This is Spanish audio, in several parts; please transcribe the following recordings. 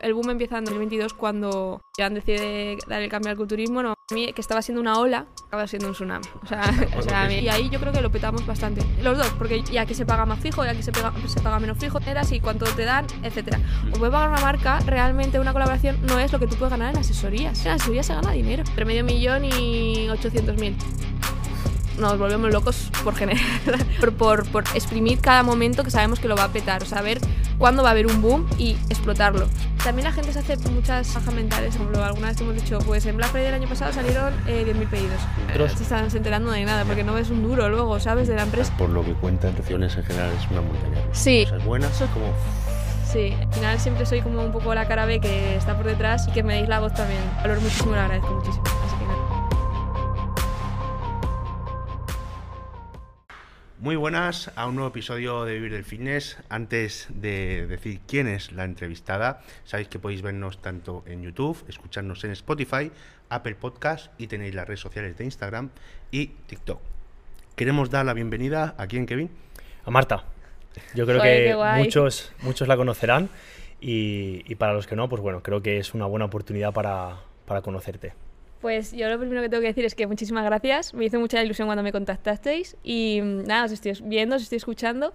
El boom empieza en 2022 cuando Joan decide dar el cambio al culturismo. No, que estaba siendo una ola, acaba siendo un tsunami. O sea, o sea a mí- y ahí yo creo que lo petamos bastante. Los dos, porque ya aquí se paga más fijo, ya aquí se, pega- se paga menos fijo, eras y cuánto te dan, etcétera. O puede pagar una marca, realmente una colaboración no es lo que tú puedes ganar en asesorías. En asesorías se gana dinero. Entre medio millón y 800 mil nos volvemos locos por generar, por, por, por exprimir cada momento que sabemos que lo va a petar, o sea, ver cuándo va a haber un boom y explotarlo. También la gente se hace muchas bajas mentales, ejemplo, alguna vez hemos dicho, pues en Black Friday del año pasado salieron eh, 10.000 pedidos. Otros. Se están enterando de nada, porque no ves un duro luego, ¿sabes? De la empresa. Por lo que cuentan, acciones en general es una montaña rusa. Sí. Cosas buenas, es como Sí, al final siempre soy como un poco la cara B que está por detrás y que me deis la voz también. Valoro muchísimo, lo agradezco muchísimo. Muy buenas a un nuevo episodio de Vivir del Fitness. Antes de decir quién es la entrevistada, sabéis que podéis vernos tanto en YouTube, escucharnos en Spotify, Apple Podcast y tenéis las redes sociales de Instagram y TikTok. Queremos dar la bienvenida a quién, Kevin. A Marta. Yo creo que muchos, muchos la conocerán y, y para los que no, pues bueno, creo que es una buena oportunidad para, para conocerte. Pues yo lo primero que tengo que decir es que muchísimas gracias. Me hizo mucha ilusión cuando me contactasteis. Y mm, nada, os estoy viendo, os estoy escuchando.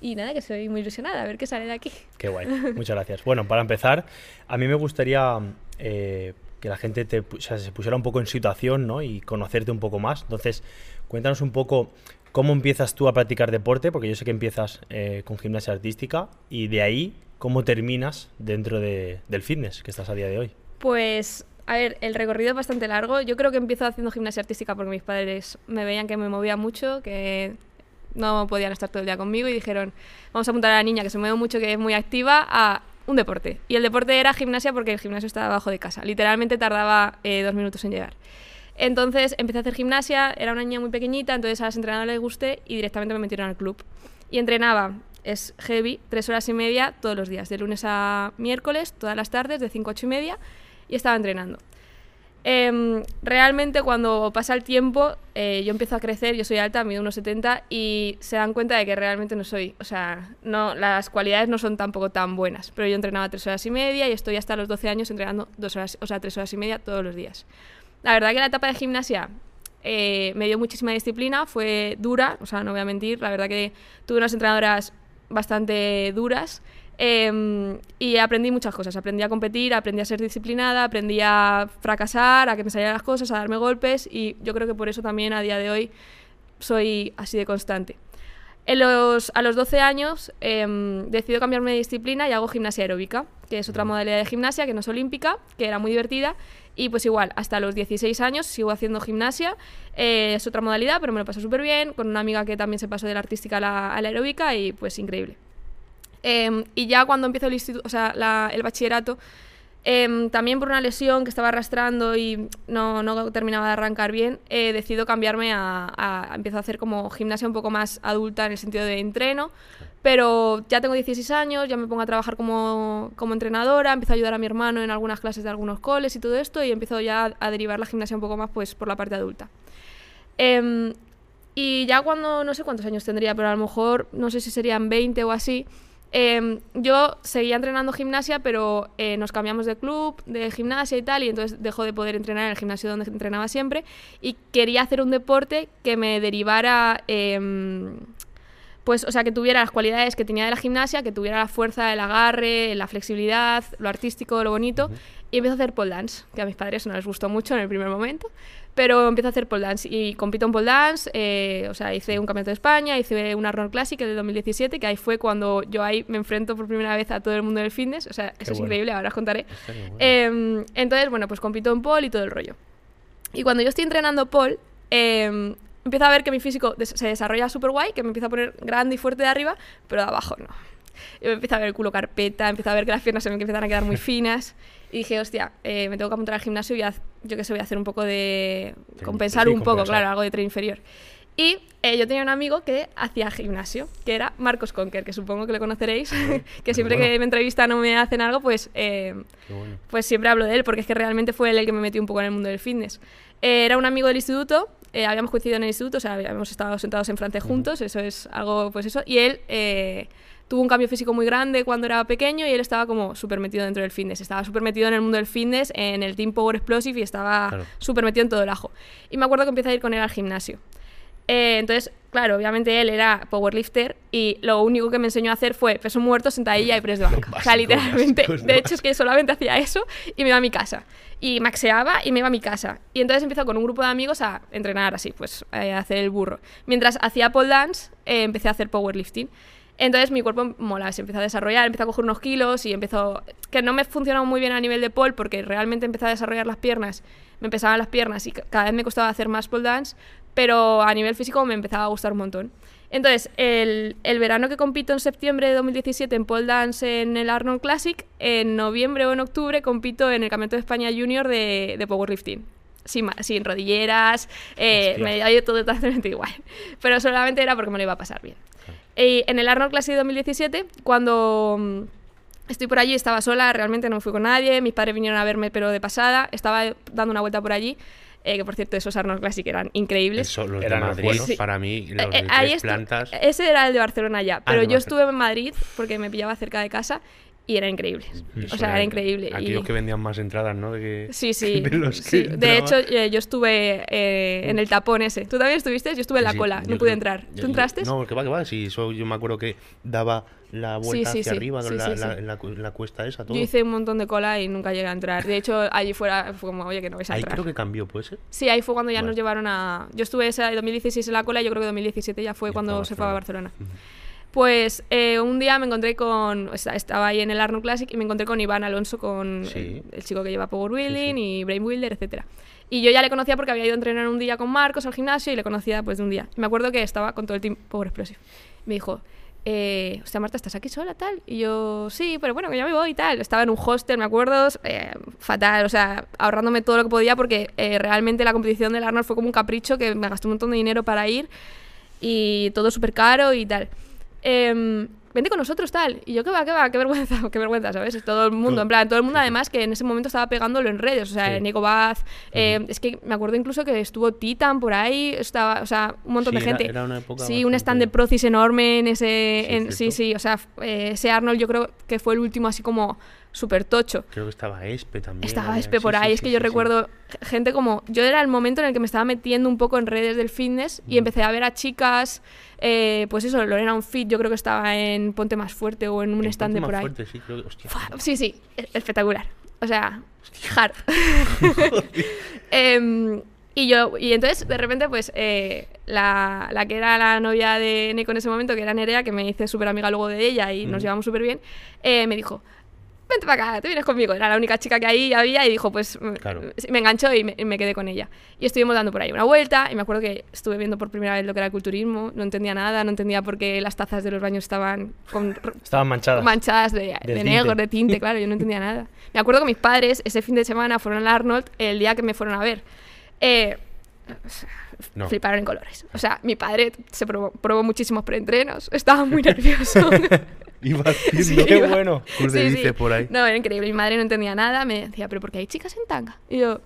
Y nada, que soy muy ilusionada. A ver qué sale de aquí. Qué guay, muchas gracias. Bueno, para empezar, a mí me gustaría eh, que la gente te, pu- o sea, se pusiera un poco en situación ¿no? y conocerte un poco más. Entonces, cuéntanos un poco cómo empiezas tú a practicar deporte, porque yo sé que empiezas eh, con gimnasia artística y de ahí cómo terminas dentro de- del fitness que estás a día de hoy. Pues, a ver, el recorrido es bastante largo. Yo creo que empiezo haciendo gimnasia artística porque mis padres me veían que me movía mucho, que no podían estar todo el día conmigo y dijeron, vamos a apuntar a la niña que se mueve mucho, que es muy activa, a un deporte. Y el deporte era gimnasia porque el gimnasio estaba abajo de casa. Literalmente tardaba eh, dos minutos en llegar. Entonces empecé a hacer gimnasia, era una niña muy pequeñita, entonces a las entrenadoras les gusté y directamente me metieron al club. Y entrenaba, es heavy, tres horas y media todos los días, de lunes a miércoles, todas las tardes, de 5 a 8 y media, y estaba entrenando. Em, realmente cuando pasa el tiempo, eh, yo empiezo a crecer, yo soy alta, mido unos 70 y se dan cuenta de que realmente no soy, o sea, no, las cualidades no son tampoco tan buenas, pero yo entrenaba tres horas y media y estoy hasta los 12 años entrenando dos horas, o sea, tres horas y media todos los días. La verdad que la etapa de gimnasia eh, me dio muchísima disciplina, fue dura, o sea, no voy a mentir, la verdad que tuve unas entrenadoras bastante duras eh, y aprendí muchas cosas, aprendí a competir, aprendí a ser disciplinada, aprendí a fracasar, a que me salieran las cosas, a darme golpes y yo creo que por eso también a día de hoy soy así de constante. En los, a los 12 años em, decido cambiarme de disciplina y hago gimnasia aeróbica, que es otra modalidad de gimnasia que no es olímpica, que era muy divertida. Y pues igual, hasta los 16 años sigo haciendo gimnasia. eh, es otra modalidad, pero me lo paso súper bien, con una amiga que también se pasó de la artística a la, a la aeróbica y pues increíble. Em, y ya cuando empiezo el, instituto, o sea, la- el bachillerato, em, también por una lesión que estaba arrastrando y no, no terminaba de arrancar bien, eh, decido cambiarme a, a- Empiezo a hacer como gimnasia un poco más adulta en el sentido de entreno, pero ya tengo 16 años, ya me pongo a trabajar como, como entrenadora, empiezo a ayudar a mi hermano en algunas clases de algunos coles y todo esto, y empiezo ya a derivar la gimnasia un poco más pues, por la parte adulta. Em, y ya cuando, no sé cuántos años tendría, pero a lo mejor, no sé si serían 20 o así, em, yo seguía entrenando gimnasia, pero eh, nos cambiamos de club, de gimnasia y tal, y entonces dejó de poder entrenar en el gimnasio donde entrenaba siempre, y quería hacer un deporte que me derivara... em, pues, o sea, que tuviera las cualidades que tenía de la gimnasia, que tuviera la fuerza, el agarre, la flexibilidad, lo artístico, lo bonito. Y empiezo a hacer pole dance, que a mis padres no les gustó mucho en el primer momento, pero empiezo a hacer pole dance y compito en pole dance, eh, o sea, hice un campeonato de España, hice una Arnold Classic el de 2017, que ahí fue cuando yo ahí me enfrento por primera vez a todo el mundo del fitness, o sea, eso es increíble, ahora os contaré. Bueno. Em, entonces, bueno, pues compito en pole y todo el rollo. Y cuando yo estoy entrenando pole, em, empiezo a ver que mi físico des- se desarrolla súper guay, que me empieza a poner grande y fuerte de arriba, pero de abajo no. Yo me empiezo a ver el culo carpeta, empiezo a ver que las piernas se me empiezan a quedar muy finas. Y dije, hostia, eh, me tengo que apuntar al gimnasio y haz- yo qué sé, voy a hacer un poco de... Tren- compensar sí, un poco, compensar. claro, algo de tren inferior. Y eh, yo tenía un amigo que hacía gimnasio, que era Marcos Conker, que supongo que lo conoceréis, que siempre bueno. que me entrevistan o me hacen algo, pues eh, bueno. pues siempre hablo de él, porque es que realmente fue él el que me metió un poco en el mundo del fitness. Eh, era un amigo del instituto, eh, habíamos coincidido en el instituto, o sea, habíamos estado sentados en francés juntos, eso es algo, pues eso, y él eh, tuvo un cambio físico muy grande cuando era pequeño y él estaba como súper metido dentro del fitness. Estaba súper metido en el mundo del fitness, en el Team Power Explosive y estaba Claro. súper metido en todo el ajo. Y me acuerdo que empecé a ir con él al gimnasio. Eh, entonces, claro, obviamente él era powerlifter y lo único que me enseñó a hacer fue peso muerto, sentadilla y press de banca. o sea, literalmente. básicos de De hecho, es que solamente hacía eso y me iba a mi casa. Y maxeaba y me iba a mi casa. Y entonces empezó con un grupo de amigos a entrenar así, pues eh, a hacer el burro. Mientras hacía pole dance, eh, empecé a hacer powerlifting. Entonces mi cuerpo mola, se empezó a desarrollar, empezó a coger unos kilos y empezó... Que no me funcionaba muy bien a nivel de pole porque realmente empecé a desarrollar las piernas, me empezaban las piernas y ca- cada vez me costaba hacer más pole dance, pero a nivel físico me empezaba a gustar un montón. Entonces, el, el verano que compito en septiembre de 2017 en pole dance en el Arnold Classic, en noviembre o en octubre compito en el Campeonato de España Junior de, de powerlifting. Sin, sin rodilleras, eh, me dio todo totalmente igual. Pero solamente era porque me lo iba a pasar bien. Y en el Arnold Classic 2017, cuando mm, estoy por allí, estaba sola, realmente no fui con nadie, mis padres vinieron a verme pero de pasada, estaba dando una vuelta por allí, eh, que por cierto esos Arnold Classic eran increíbles. Eso, los Eran de los Madrid, buenos. Sí. para mí, los Eh, de eh, tres plantas. Ese era el de Barcelona ya, Ah, pero de yo Barcelona. estuve en Madrid porque me pillaba cerca de casa y era increíble. Eso O sea, era increíble. Aquellos y- que vendían más entradas, ¿no? De que- Sí, sí. de los sí. que De hecho, eh, yo estuve eh, en el tapón ese. ¿Tú también estuviste? Yo estuve en la Sí, cola, no pude creo- entrar. ¿Tú entraste? No, que va, que va. Sí, eso yo me acuerdo que daba la vuelta hacia arriba, la, la- en en cuesta esa, todo. Yo hice un montón de cola y nunca llegué a entrar. De hecho, allí fuera fue como, oye, que no vais a Ahí creo que cambió, ¿puede ser? Sí, ahí fue cuando ya Vale. nos llevaron a... Yo estuve ese 2016 en la cola y yo creo que 2017 ya fue Ya cuando se fue a Barcelona. Barcelona. Pues eh, un día me encontré con... esta- Estaba ahí en el Arnold Classic y me encontré con Iván Alonso, con Sí. el, el chico que lleva Power Wheeling sí. y Brain Builder, etcétera. Y yo ya le conocía porque había ido a entrenar un día con Marcos al gimnasio y le conocía pues de un día. Y me acuerdo que estaba con todo el team Power Explosive. Me dijo, eh, hostia Marta, ¿estás aquí sola tal? Y yo, sí, pero bueno, que ya me voy y tal. Estaba en un hostel, me acuerdo, eh, fatal, o sea, ahorrándome todo lo que podía porque eh, realmente la competición del Arnold fue como un capricho que me gasté un montón de dinero para ir y todo súper caro y tal. Em, vente con nosotros, tal. Y yo, qué va, qué va, qué vergüenza, qué vergüenza, ¿sabes? Todo el mundo, en plan, todo el mundo además que en ese momento estaba pegándolo en redes, o sea, Sí. Nico Baz, eh, es que me acuerdo incluso que estuvo Titan por ahí, estaba, o sea, un montón Sí, de era- gente. era una época sí, un stand de Procis enorme en ese, Sí, en- sí, o sea, eh, ese Arnold yo creo que fue el último así como súper tocho. Creo que estaba Espe también. Estaba Espe por sí, ahí, es que yo sí, recuerdo gente como... Yo era el momento en el que me estaba metiendo un poco en redes del fitness y empecé a ver a chicas, eh, pues eso, Lorena Unfit, yo creo que estaba en Ponte Más Fuerte o en un En stand de Ponte por Más ahí. Fuerte, sí, creo que- hostia. Fua, Sí, sí, e- espectacular. O sea, hard. Em, y yo, y entonces de repente, pues eh, la, la que era la novia de Neko en ese momento, que era Nerea, que me hice súper amiga luego de ella y nos Ujú. llevamos súper bien, eh, me dijo, vente para acá, te vienes conmigo. Era la única chica que ahí había y dijo, pues mm, Claro. me enganchó y me, me quedé con ella. Y estuvimos dando por ahí una vuelta y me acuerdo que estuve viendo por primera vez lo que era el culturismo, no entendía nada, no entendía por qué las tazas de los baños estaban con Estaban manchadas. manchadas de, de tinte. negro, de tinte, claro, yo no entendía nada. Me acuerdo que mis padres ese fin de semana fueron al Arnold el día que me fueron a ver. Eh, No. Fliparon en colores. O sea, mi padre se probó, probó muchísimos preentrenos, estaba muy nervioso. Iba haciendo Sí, Qué iba- bueno. De bíceps por ahí. No, era increíble. Mi madre no entendía nada. Me decía, pero ¿por qué hay chicas en tanga? Y yo,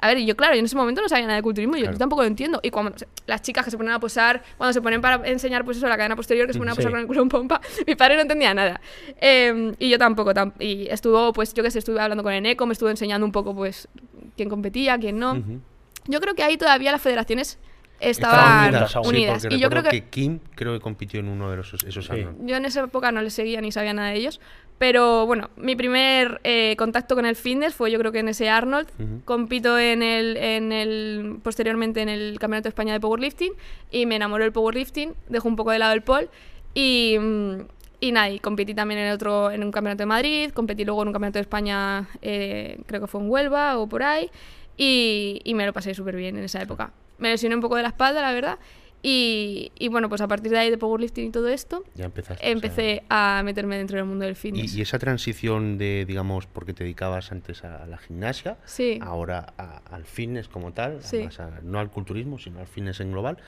a ver, yo, claro, yo en ese momento no sabía nada de culturismo. Yo, tampoco lo entiendo. Y cuando las chicas que se ponen a posar, cuando se ponen para enseñar, pues eso, la cadena posterior, que se ponen a Sí. posar con el culo en pompa, mi padre no entendía nada. Eh, y yo tampoco. tam- y estuvo, pues yo que sé, estuve hablando con Eneco, me estuvo enseñando un poco, pues, quién competía, quién no. Ujú. Yo creo que ahí todavía las federaciones Estaban unidas aún. Sí, unidas. y yo creo recuerdo que Kim creo que compitió en uno de los, esos Sí. Arnold. yo en esa época no les seguía ni sabía nada de ellos. Pero bueno, mi primer eh, contacto con el fitness fue yo creo que en ese Arnold. Ujú. Compito en el, en el, posteriormente en el Campeonato de España de Powerlifting y me enamoró el Powerlifting, dejo un poco de lado el pole y, mm, y nada, y competí también en otro, en un Campeonato de Madrid, competí luego en un Campeonato de España, eh, creo que fue en Huelva o por ahí, y, y me lo pasé súper bien en esa época. Me lesioné un poco de la espalda, la verdad, y, y bueno, pues a partir de ahí de Powerlifting y todo esto, Ya empezaste. o sea, empecé a meterme dentro del mundo del fitness. Y, y esa transición de, digamos, porque te dedicabas antes a la gimnasia, Sí. ahora a- al fitness como tal, Sí. además a- no al culturismo, sino al fitness en global,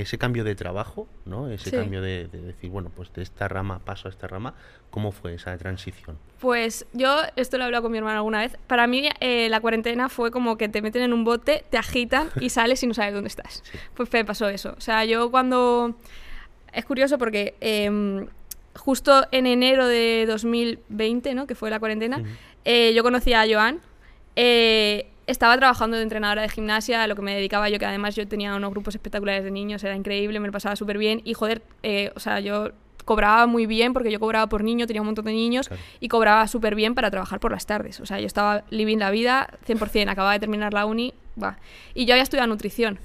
ese cambio de trabajo, ¿no? Ese Sí. cambio de, de decir, bueno, pues de esta rama paso a esta rama, ¿cómo fue esa transición? Pues yo, esto lo he hablado con mi hermana alguna vez, para mí eh, la cuarentena fue como que te meten en un bote, te agitan y sales y no sabes dónde estás. Sí. Pues me pasó eso. O sea, yo cuando... Es curioso porque... em, justo en enero de 2020, ¿no? Que fue la cuarentena, eh, yo conocí a Joan. Eh, estaba trabajando de entrenadora de gimnasia, a lo que me dedicaba yo, que además yo tenía unos grupos espectaculares de niños, era increíble, me lo pasaba súper bien. Y joder, eh, o sea, yo cobraba muy bien porque yo cobraba por niño, tenía un montón de niños Claro. y cobraba súper bien para trabajar por las tardes. O sea, yo estaba living la vida 100%, acababa de terminar la uni, va. Y yo había estudiado nutrición.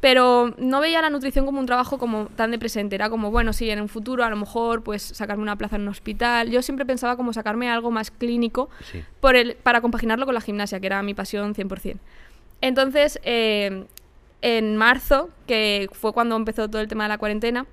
Pero no veía la nutrición como un trabajo como tan de presente. Era como, bueno, sí, en un futuro a lo mejor pues sacarme una plaza en un hospital. Yo siempre pensaba como sacarme algo más clínico Sí. por el, para compaginarlo con la gimnasia, que era mi pasión 100%. Entonces, eh, en marzo, que fue cuando empezó todo el tema de la cuarentena,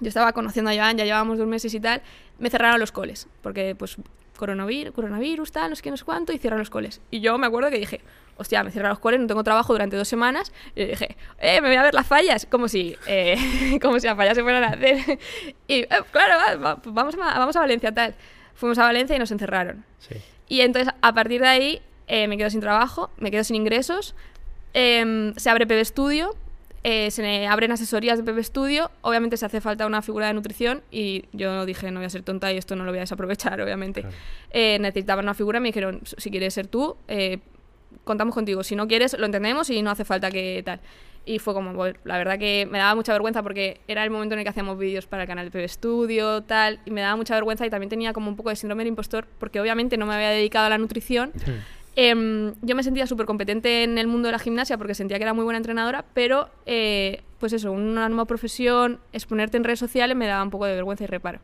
yo estaba conociendo a Joan, ya llevábamos dos meses y tal, me cerraron los coles, porque pues coronavirus, coronavirus tal, no sé qué, no sé cuánto, y cierran los coles. Y yo me acuerdo que dije, hostia, me cierran los coles, no tengo trabajo durante dos semanas, y dije, eh, me voy a ver las fallas, como si, eh, como si las fallas se fueran a hacer. y eh, claro, va, va, vamos, a, vamos a Valencia tal. Fuimos a Valencia y nos encerraron. Sí. Y entonces, a partir de ahí, eh, me quedo sin trabajo, me quedo sin ingresos. em, se abre PB Studio, eh, se abren asesorías de PB Studio. Obviamente, se hace falta una figura de nutrición. Y yo dije, no voy a ser tonta y esto no lo voy a desaprovechar, obviamente. Claro. Eh, necesitaban una figura. Me dijeron, si quieres ser tú, eh, contamos contigo. Si no quieres, lo entendemos y no hace falta que tal. Y fue como, la verdad que me daba mucha vergüenza porque era el momento en el que hacíamos vídeos para el canal de PB Studio, tal, y me daba mucha vergüenza y también tenía como un poco de síndrome del impostor porque obviamente no me había dedicado a la nutrición. Em, yo me sentía súper competente en el mundo de la gimnasia porque sentía que era muy buena entrenadora, pero eh, pues eso, una nueva profesión, exponerte en redes sociales me daba un poco de vergüenza y reparo.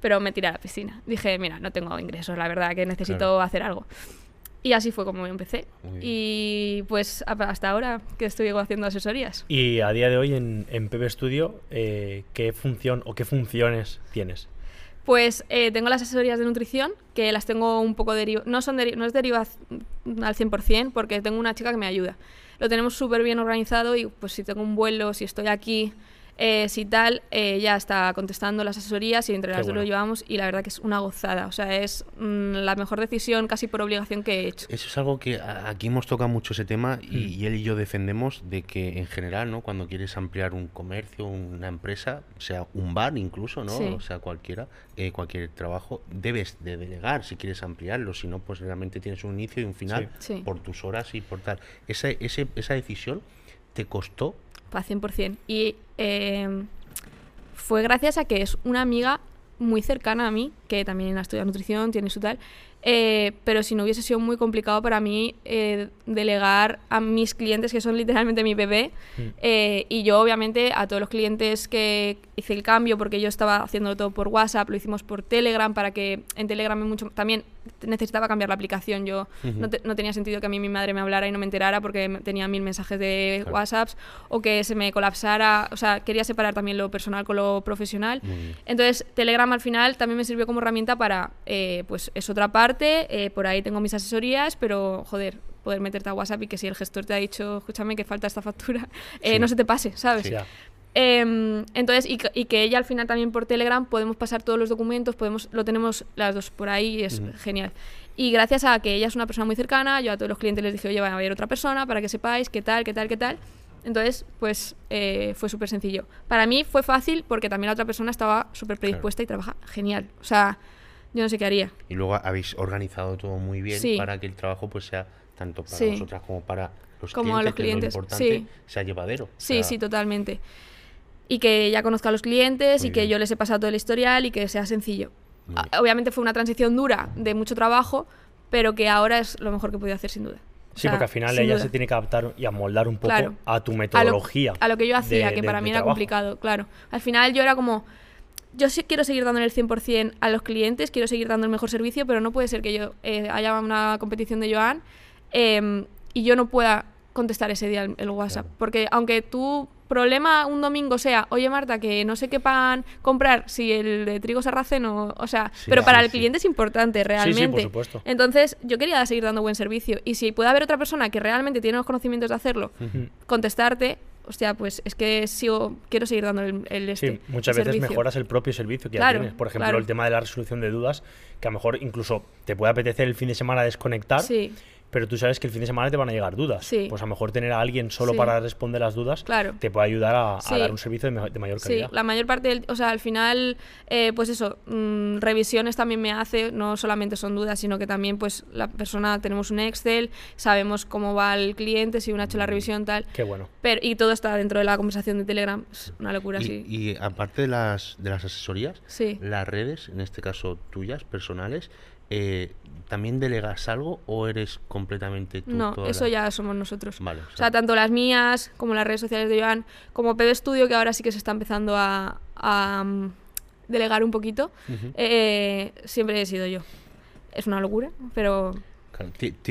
Pero me tiré a la piscina. Dije, mira, no tengo ingresos, la verdad, que necesito Claro. hacer algo. Y así fue como empecé. Y pues hasta ahora que estoy haciendo asesorías. Y a día de hoy en, en PB Studio, eh, ¿qué función o qué funciones tienes? Pues eh, tengo las asesorías de nutrición, que las tengo un poco derivadas. No, son deri- no es derivadas al 100%, porque tengo una chica que me ayuda. Lo tenemos súper bien organizado y pues si tengo un vuelo, si estoy aquí, eh, si tal, eh, ya está contestando las asesorías y entre Qué las dos lo llevamos y la verdad que es una gozada. O sea, es mm, la mejor decisión casi por obligación que he hecho. Eso es algo que a- aquí hemos tocado mucho ese tema y, Mm. y él y yo defendemos de que en general, ¿no? Cuando quieres ampliar un comercio, una empresa, sea un bar incluso, ¿no? Sí. O sea, cualquiera, eh, cualquier trabajo, debes de delegar si quieres ampliarlo, si no, pues realmente tienes un inicio y un final Sí. Sí. por tus horas y por tal. Esa, ese, esa decisión te costó Pa, 100%. Y eh, fue gracias a que es una amiga muy cercana a mí, que también ha estudiado nutrición, tiene su tal. eh, pero si no hubiese sido muy complicado para mí eh, delegar a mis clientes, que son literalmente mi bebé, Mm. eh, y yo obviamente a todos los clientes que hice el cambio, porque yo estaba haciendo todo por WhatsApp, lo hicimos por Telegram, para que en Telegram mucho, también necesitaba cambiar la aplicación. Yo Ujú. no, te- no tenía sentido que a mí mi madre me hablara y no me enterara porque tenía mil mensajes de Claro. WhatsApps o que se me colapsara. O sea, quería separar también lo personal con lo profesional. Entonces, Telegram al final también me sirvió como herramienta para, eh, pues es otra parte, eh, por ahí tengo mis asesorías, pero joder, poder meterte a WhatsApp y que si el gestor te ha dicho, escúchame que falta esta factura, eh, Sí. no se te pase, ¿sabes? Em, entonces, y que, y que ella al final también por Telegram podemos pasar todos los documentos, podemos, lo tenemos las dos por ahí y es genial. Y gracias a que ella es una persona muy cercana, yo a todos los clientes les dije, oye, va a haber otra persona para que sepáis qué tal, qué tal, qué tal. Entonces, pues eh, fue súper sencillo. Para mí fue fácil porque también la otra persona estaba súper predispuesta y trabaja genial. O sea, yo no sé qué haría. Y luego habéis organizado todo muy bien Sí. para que el trabajo pues sea tanto para Sí. vosotras como para los Como a clientes, los que es lo clientes, importante, sí. sea llevadero. O Sí, sea, sí, totalmente. Y que ya conozca a los clientes Muy y que yo les he pasado todo el historial y que sea sencillo. Ah. Obviamente fue una transición dura, de mucho trabajo, pero que ahora es lo mejor que he podido hacer sin duda. O sí, sea, porque al final ella duda. se tiene que adaptar y amoldar un poco Claro. a tu a lo, metodología. a lo que yo hacía, de- que de- para de mí era trabajo. complicado, claro. Al final yo era como, yo sí quiero seguir dándole el 100% a los clientes, quiero seguir dando el mejor servicio, pero no puede ser que yo eh, haya una competición de Joan eh, y yo no pueda contestar ese día el, el WhatsApp. Claro. Porque aunque tu problema un domingo sea, oye Marta, que no sé qué pan comprar, si el de trigo sarraceno, o sea, Sí, pero sí, para el cliente es importante realmente. sí, por supuesto. Entonces, yo quería seguir dando buen servicio. Y si puede haber otra persona que realmente tiene los conocimientos de hacerlo, Ujú. contestarte, hostia, pues es que sigo, quiero seguir dando el, el este, Sí, muchas el veces servicio. mejoras el propio servicio que Claro, ya tienes. Por ejemplo, claro. el tema de la resolución de dudas, que a lo mejor incluso te puede apetecer el fin de semana desconectar Sí, pero tú sabes que el fin de semana te van a llegar dudas. Sí. Pues a lo mejor tener a alguien solo Sí. para responder las dudas Claro. te puede ayudar a, a Sí. dar un servicio de, mayor Sí, calidad. la mayor parte del, o sea, al final, eh, pues eso, mm, revisiones también me hace, no solamente son dudas, sino que también, pues, la persona, tenemos un Excel, sabemos cómo va el cliente, si uno ha hecho la revisión, tal, Qué bueno. pero, y todo está dentro de la conversación de Telegram, es una locura, Y, sí. y aparte de las, de las asesorías, Sí. las redes, en este caso tuyas, personales, eh, ¿también delegas algo o eres completamente tú? No, eso la- ya somos nosotros. Vale, o O sea, tanto las mías como las redes sociales de Joan, como PB Studio, que ahora sí que se está empezando a, a, mm, delegar un poquito, eh, siempre he sido yo. Es una locura, pero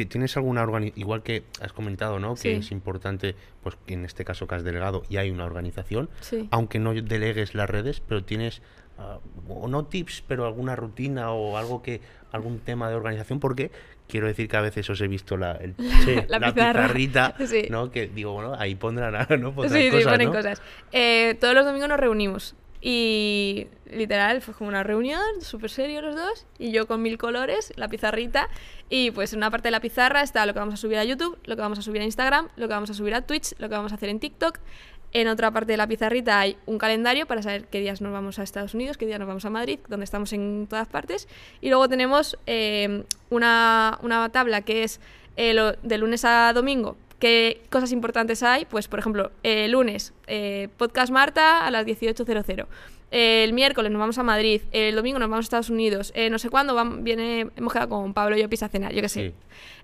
¿Tienes alguna organización, igual que has comentado, ¿no? Que Sí. es importante, pues en este caso que has delegado y hay una organización, sí. aunque no delegues las redes, pero tienes, ah, o no tips, pero alguna rutina o algo que, algún tema de organización, porque quiero decir que a veces os he visto la, el-. La pizarrita, Sí. ¿no? Que digo, bueno, ahí pondrán, ¿no? Pondrán sí, sí, cosas, ponen ¿no? cosas. Eh, todos los domingos nos reunimos. Y literal, fue como una reunión, súper serio los dos. Y yo con mil colores, la pizarrita. Y pues en una parte de la pizarra está lo que vamos a subir a YouTube, lo que vamos a subir a Instagram, lo que vamos a subir a Twitch, lo que vamos a hacer en TikTok. En otra parte de la pizarrita hay un calendario para saber qué días nos vamos a Estados Unidos, qué días nos vamos a Madrid, donde estamos en todas partes. Y luego tenemos eh, una, una tabla que es eh, lo- de lunes a domingo. ¿Qué cosas importantes hay? Pues, por ejemplo, el lunes, eh, podcast Marta a las 18.00. El miércoles nos vamos a Madrid. El domingo nos vamos a Estados Unidos. eh, no sé cuándo viene, hemos quedado con Pablo y yo pisa a cenar, yo qué sé. Sí.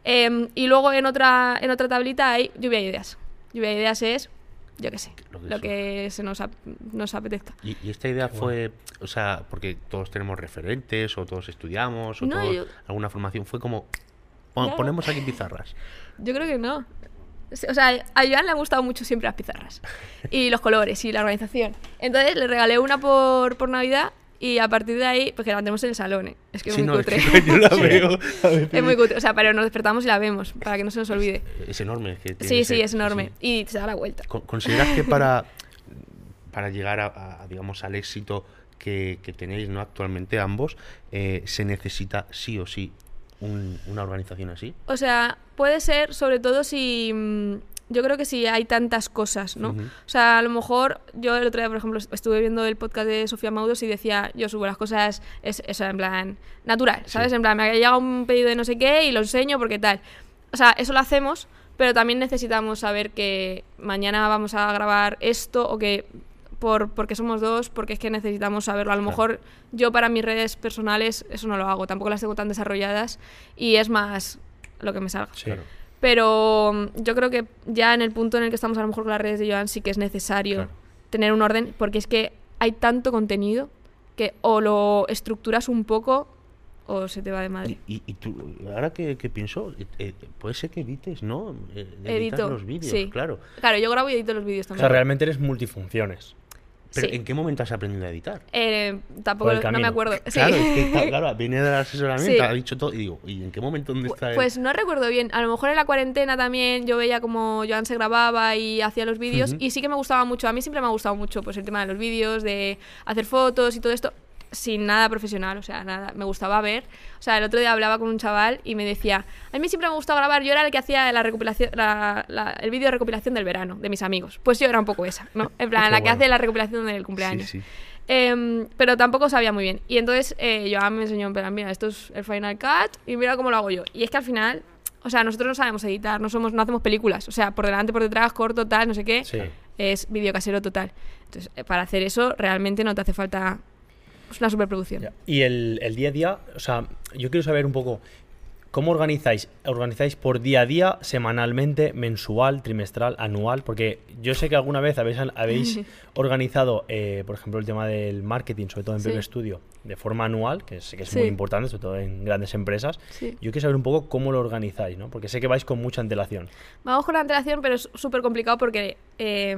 Em, y luego en otra, en otra tablita hay lluvia de ideas. Lluvia de ideas es, yo qué sé, Lo que lo sea. que se nos, ap- nos apetezca. Y, y esta idea fue, o sea, porque todos tenemos referentes o todos estudiamos o No, todos- yo- alguna formación, fue como, pon- Claro. ponemos aquí pizarras. Yo creo que no. O sea, a Joan le han gustado mucho siempre las pizarras. Y los colores y la organización. Entonces le regalé una por, por Navidad y a partir de ahí, porque la tenemos en el salón, ¿eh? Es que es Sí, muy no, es cutre. que yo la veo. a veces. es muy cutre. O sea, pero nos despertamos y la vemos, para que no se nos olvide. Es enorme. es que tiene Sí, que sí, es enorme. sí. Y se da la vuelta. Con- ¿Consideras que para, para llegar a, a, digamos, al éxito que, que tenéis ¿no? actualmente ambos, eh, se necesita sí o sí un- una organización así? O sea, puede ser, sobre todo si. Yo creo que si hay tantas cosas, ¿no? O sea, a lo mejor yo el otro día, por ejemplo, estuve viendo el podcast de Sofía Maudos y decía, yo subo las cosas, es, en plan, natural, ¿sabes? Sí. En plan, me ha llegado un pedido de no sé qué y lo enseño porque tal. O sea, eso lo hacemos, pero también necesitamos saber que mañana vamos a grabar esto o que por, porque somos dos, porque es que necesitamos saberlo. A lo Claro. mejor yo para mis redes personales eso no lo hago, tampoco las tengo tan desarrolladas y es más lo que me salga. Sí. Claro. Pero mm, yo creo que ya en el punto en el que estamos a lo mejor con las redes de Joan sí que es necesario Claro. tener un orden, porque es que hay tanto contenido que o lo estructuras un poco o se te va de madre. Y, y- y tú, ahora que, que pienso, eh, eh, puede ser que edites, ¿no? Eh, editas Edito, los vídeos, sí. claro. Claro, yo grabo y edito los vídeos O también. sea, realmente eres multifunciones. Pero Sí. ¿en qué momento has aprendido a editar? Eh, tampoco el no me acuerdo. Sí. Claro, es que claro, viene del asesoramiento, Sí. ha dicho todo, y digo, ¿y en qué momento dónde está Pues no recuerdo bien. A lo mejor en la cuarentena también yo veía como Joan se grababa y hacía los vídeos. Y sí que me gustaba mucho. A mí siempre me ha gustado mucho pues el tema de los vídeos, de hacer fotos y todo esto. Sin nada profesional, o sea, nada. Me gustaba ver. O sea, el otro día hablaba con un chaval y me decía: A mí siempre me gustaba grabar. Yo era el que hacía la recopilación, la- la- el vídeo de recopilación del verano de mis amigos. Pues yo era un poco esa, ¿no? En plan, la que bueno. hace la recopilación del cumpleaños. Sí, sí. Em, pero tampoco sabía muy bien. Y entonces eh, Joan me enseñó, en plan, mira, esto es el Final Cut y mira cómo lo hago yo. Y es que al final, o sea, nosotros no sabemos editar, no somos no hacemos películas. O sea, por delante, por detrás, corto, tal, no sé qué. Sí. Es vídeo casero total. Entonces, eh, para hacer eso, realmente no te hace falta pues, una superproducción. Ya. Y el, el día a día, o sea, yo quiero saber un poco cómo organizáis. ¿Organizáis por día a día, semanalmente, mensual, trimestral, anual? Porque yo sé que alguna vez habéis, habéis organizado, eh, por ejemplo, el tema del marketing, sobre todo en Sí. PP Studio, de forma anual, que sé que es Sí. muy importante, sobre todo en grandes empresas. Sí. Yo quiero saber un poco cómo lo organizáis, ¿no? Porque sé que vais con mucha antelación. Vamos con la antelación, pero es súper complicado porque eh,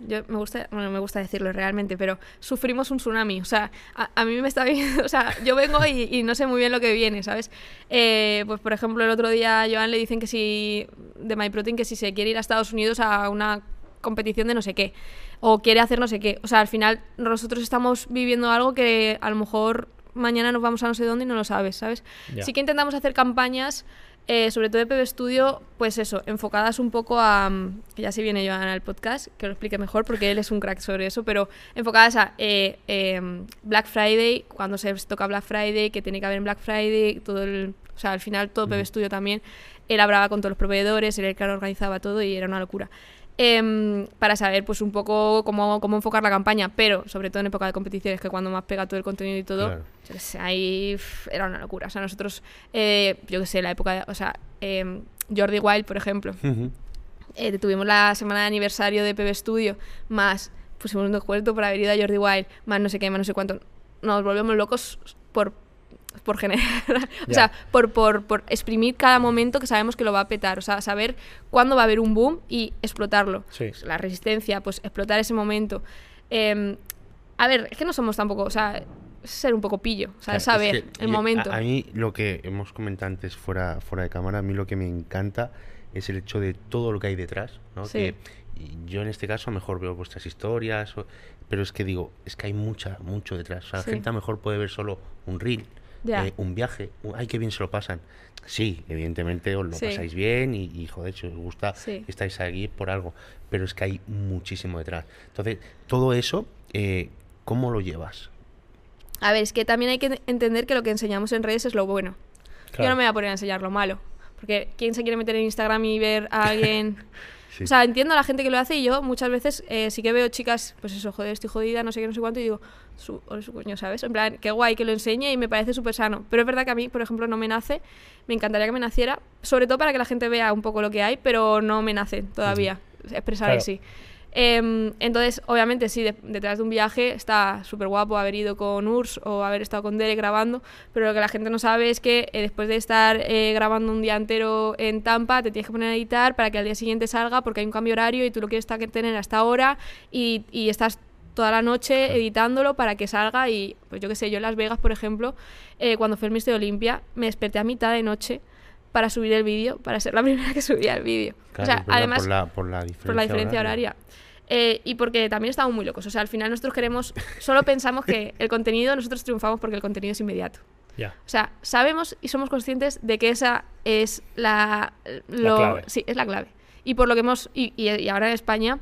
yo me gusta, bueno, me gusta decirlo realmente, pero sufrimos un tsunami. O sea, a, a mí me está bien, o sea, yo vengo y, y no sé muy bien lo que viene, ¿sabes? Eh, pues por ejemplo, el otro día a Joan le dicen que si, de MyProtein, que si se quiere ir a Estados Unidos a una competición de no sé qué, o quiere hacer no sé qué. O sea, al final nosotros estamos viviendo algo que a lo mejor mañana nos vamos a no sé dónde y no lo sabes, ¿sabes? Ya. Sí que intentamos hacer campañas eh, sobre todo de PB Studio, pues eso, enfocadas un poco a. Que ya si viene Joan al podcast, que lo explique mejor porque él es un crack sobre eso, pero enfocadas a eh, eh, Black Friday, cuando se toca Black Friday, que tiene que haber en Black Friday, todo el. O sea, al final todo PB Studio también. Él hablaba con todos los proveedores, él era el que organizaba todo y era una locura. Em, para saber pues un poco cómo, cómo enfocar la campaña, pero sobre todo en época de competiciones, que cuando más pega todo el contenido y todo, Claro. yo qué sé, ahí era una locura. O sea, nosotros, eh, yo qué sé, la época, de- o sea, em, Jordi Wild, por ejemplo, eh, tuvimos la semana de aniversario de PB Studio, más pusimos un descuento por haber ido a Jordi Wild, más no sé qué, más no sé cuánto. Nos volvemos locos por por generar, o sea, por, por, por exprimir cada momento que sabemos que lo va a petar, o sea, saber cuándo va a haber un boom y explotarlo. Sí. La resistencia, pues explotar ese momento. Eh, a ver, es que no somos tampoco, o sea, es ser un poco pillo, o sea, Claro, saber es que el yo- momento. A, a mí lo que hemos comentado antes fuera, fuera de cámara, a mí lo que me encanta es el hecho de todo lo que hay detrás, ¿no? Sí. Que yo en este caso a lo mejor veo vuestras historias, o- pero es que digo, es que hay mucha, mucho detrás. O sea, Sí. la gente a lo mejor puede ver solo un reel, Eh, un viaje, un- ay, qué bien se lo pasan. Sí, evidentemente os lo Sí. pasáis bien y, y, joder, si os gusta, Sí. estáis aquí por algo, pero es que hay muchísimo detrás. Entonces, todo eso, eh, ¿cómo lo llevas? A ver, es que también hay que entender que lo que enseñamos en redes es lo bueno. Yo no me voy a poner a enseñar lo malo. Porque ¿quién se quiere meter en Instagram y ver a alguien? Sí. O sea, entiendo a la gente que lo hace y yo muchas veces eh, sí que veo chicas, pues eso, joder, estoy jodida, no sé qué, no sé cuánto, y digo, su, su coño, ¿sabes? En plan, qué guay que lo enseñe y me parece súper sano. Pero es verdad que a mí, por ejemplo, no me nace, me encantaría que me naciera, sobre todo para que la gente vea un poco lo que hay, pero no me nace todavía expresar Claro. así. Em, entonces, obviamente, sí, de- detrás de un viaje está súper guapo haber ido con Urs o haber estado con Derek grabando, pero lo que la gente no sabe es que eh, después de estar eh, grabando un día entero en Tampa, te tienes que poner a editar para que al día siguiente salga porque hay un cambio horario y tú lo quieres tener hasta ahora y, y estás toda la noche editándolo para que salga y, pues yo qué sé, yo en Las Vegas, por ejemplo, eh, cuando fue el Mister Olimpia, me desperté a mitad de noche para subir el vídeo, para ser la primera que subía el vídeo. Claro, o sea, además, por la, por la diferencia, por la diferencia horaria. Eh, y porque también estamos muy locos. O sea, al final nosotros queremos, solo pensamos que el contenido, nosotros triunfamos porque el contenido es inmediato. Ya. O sea, sabemos y somos conscientes de que esa es la, lo- clave. Sí, es la clave. Y por lo que hemos. Y, y- y ahora en España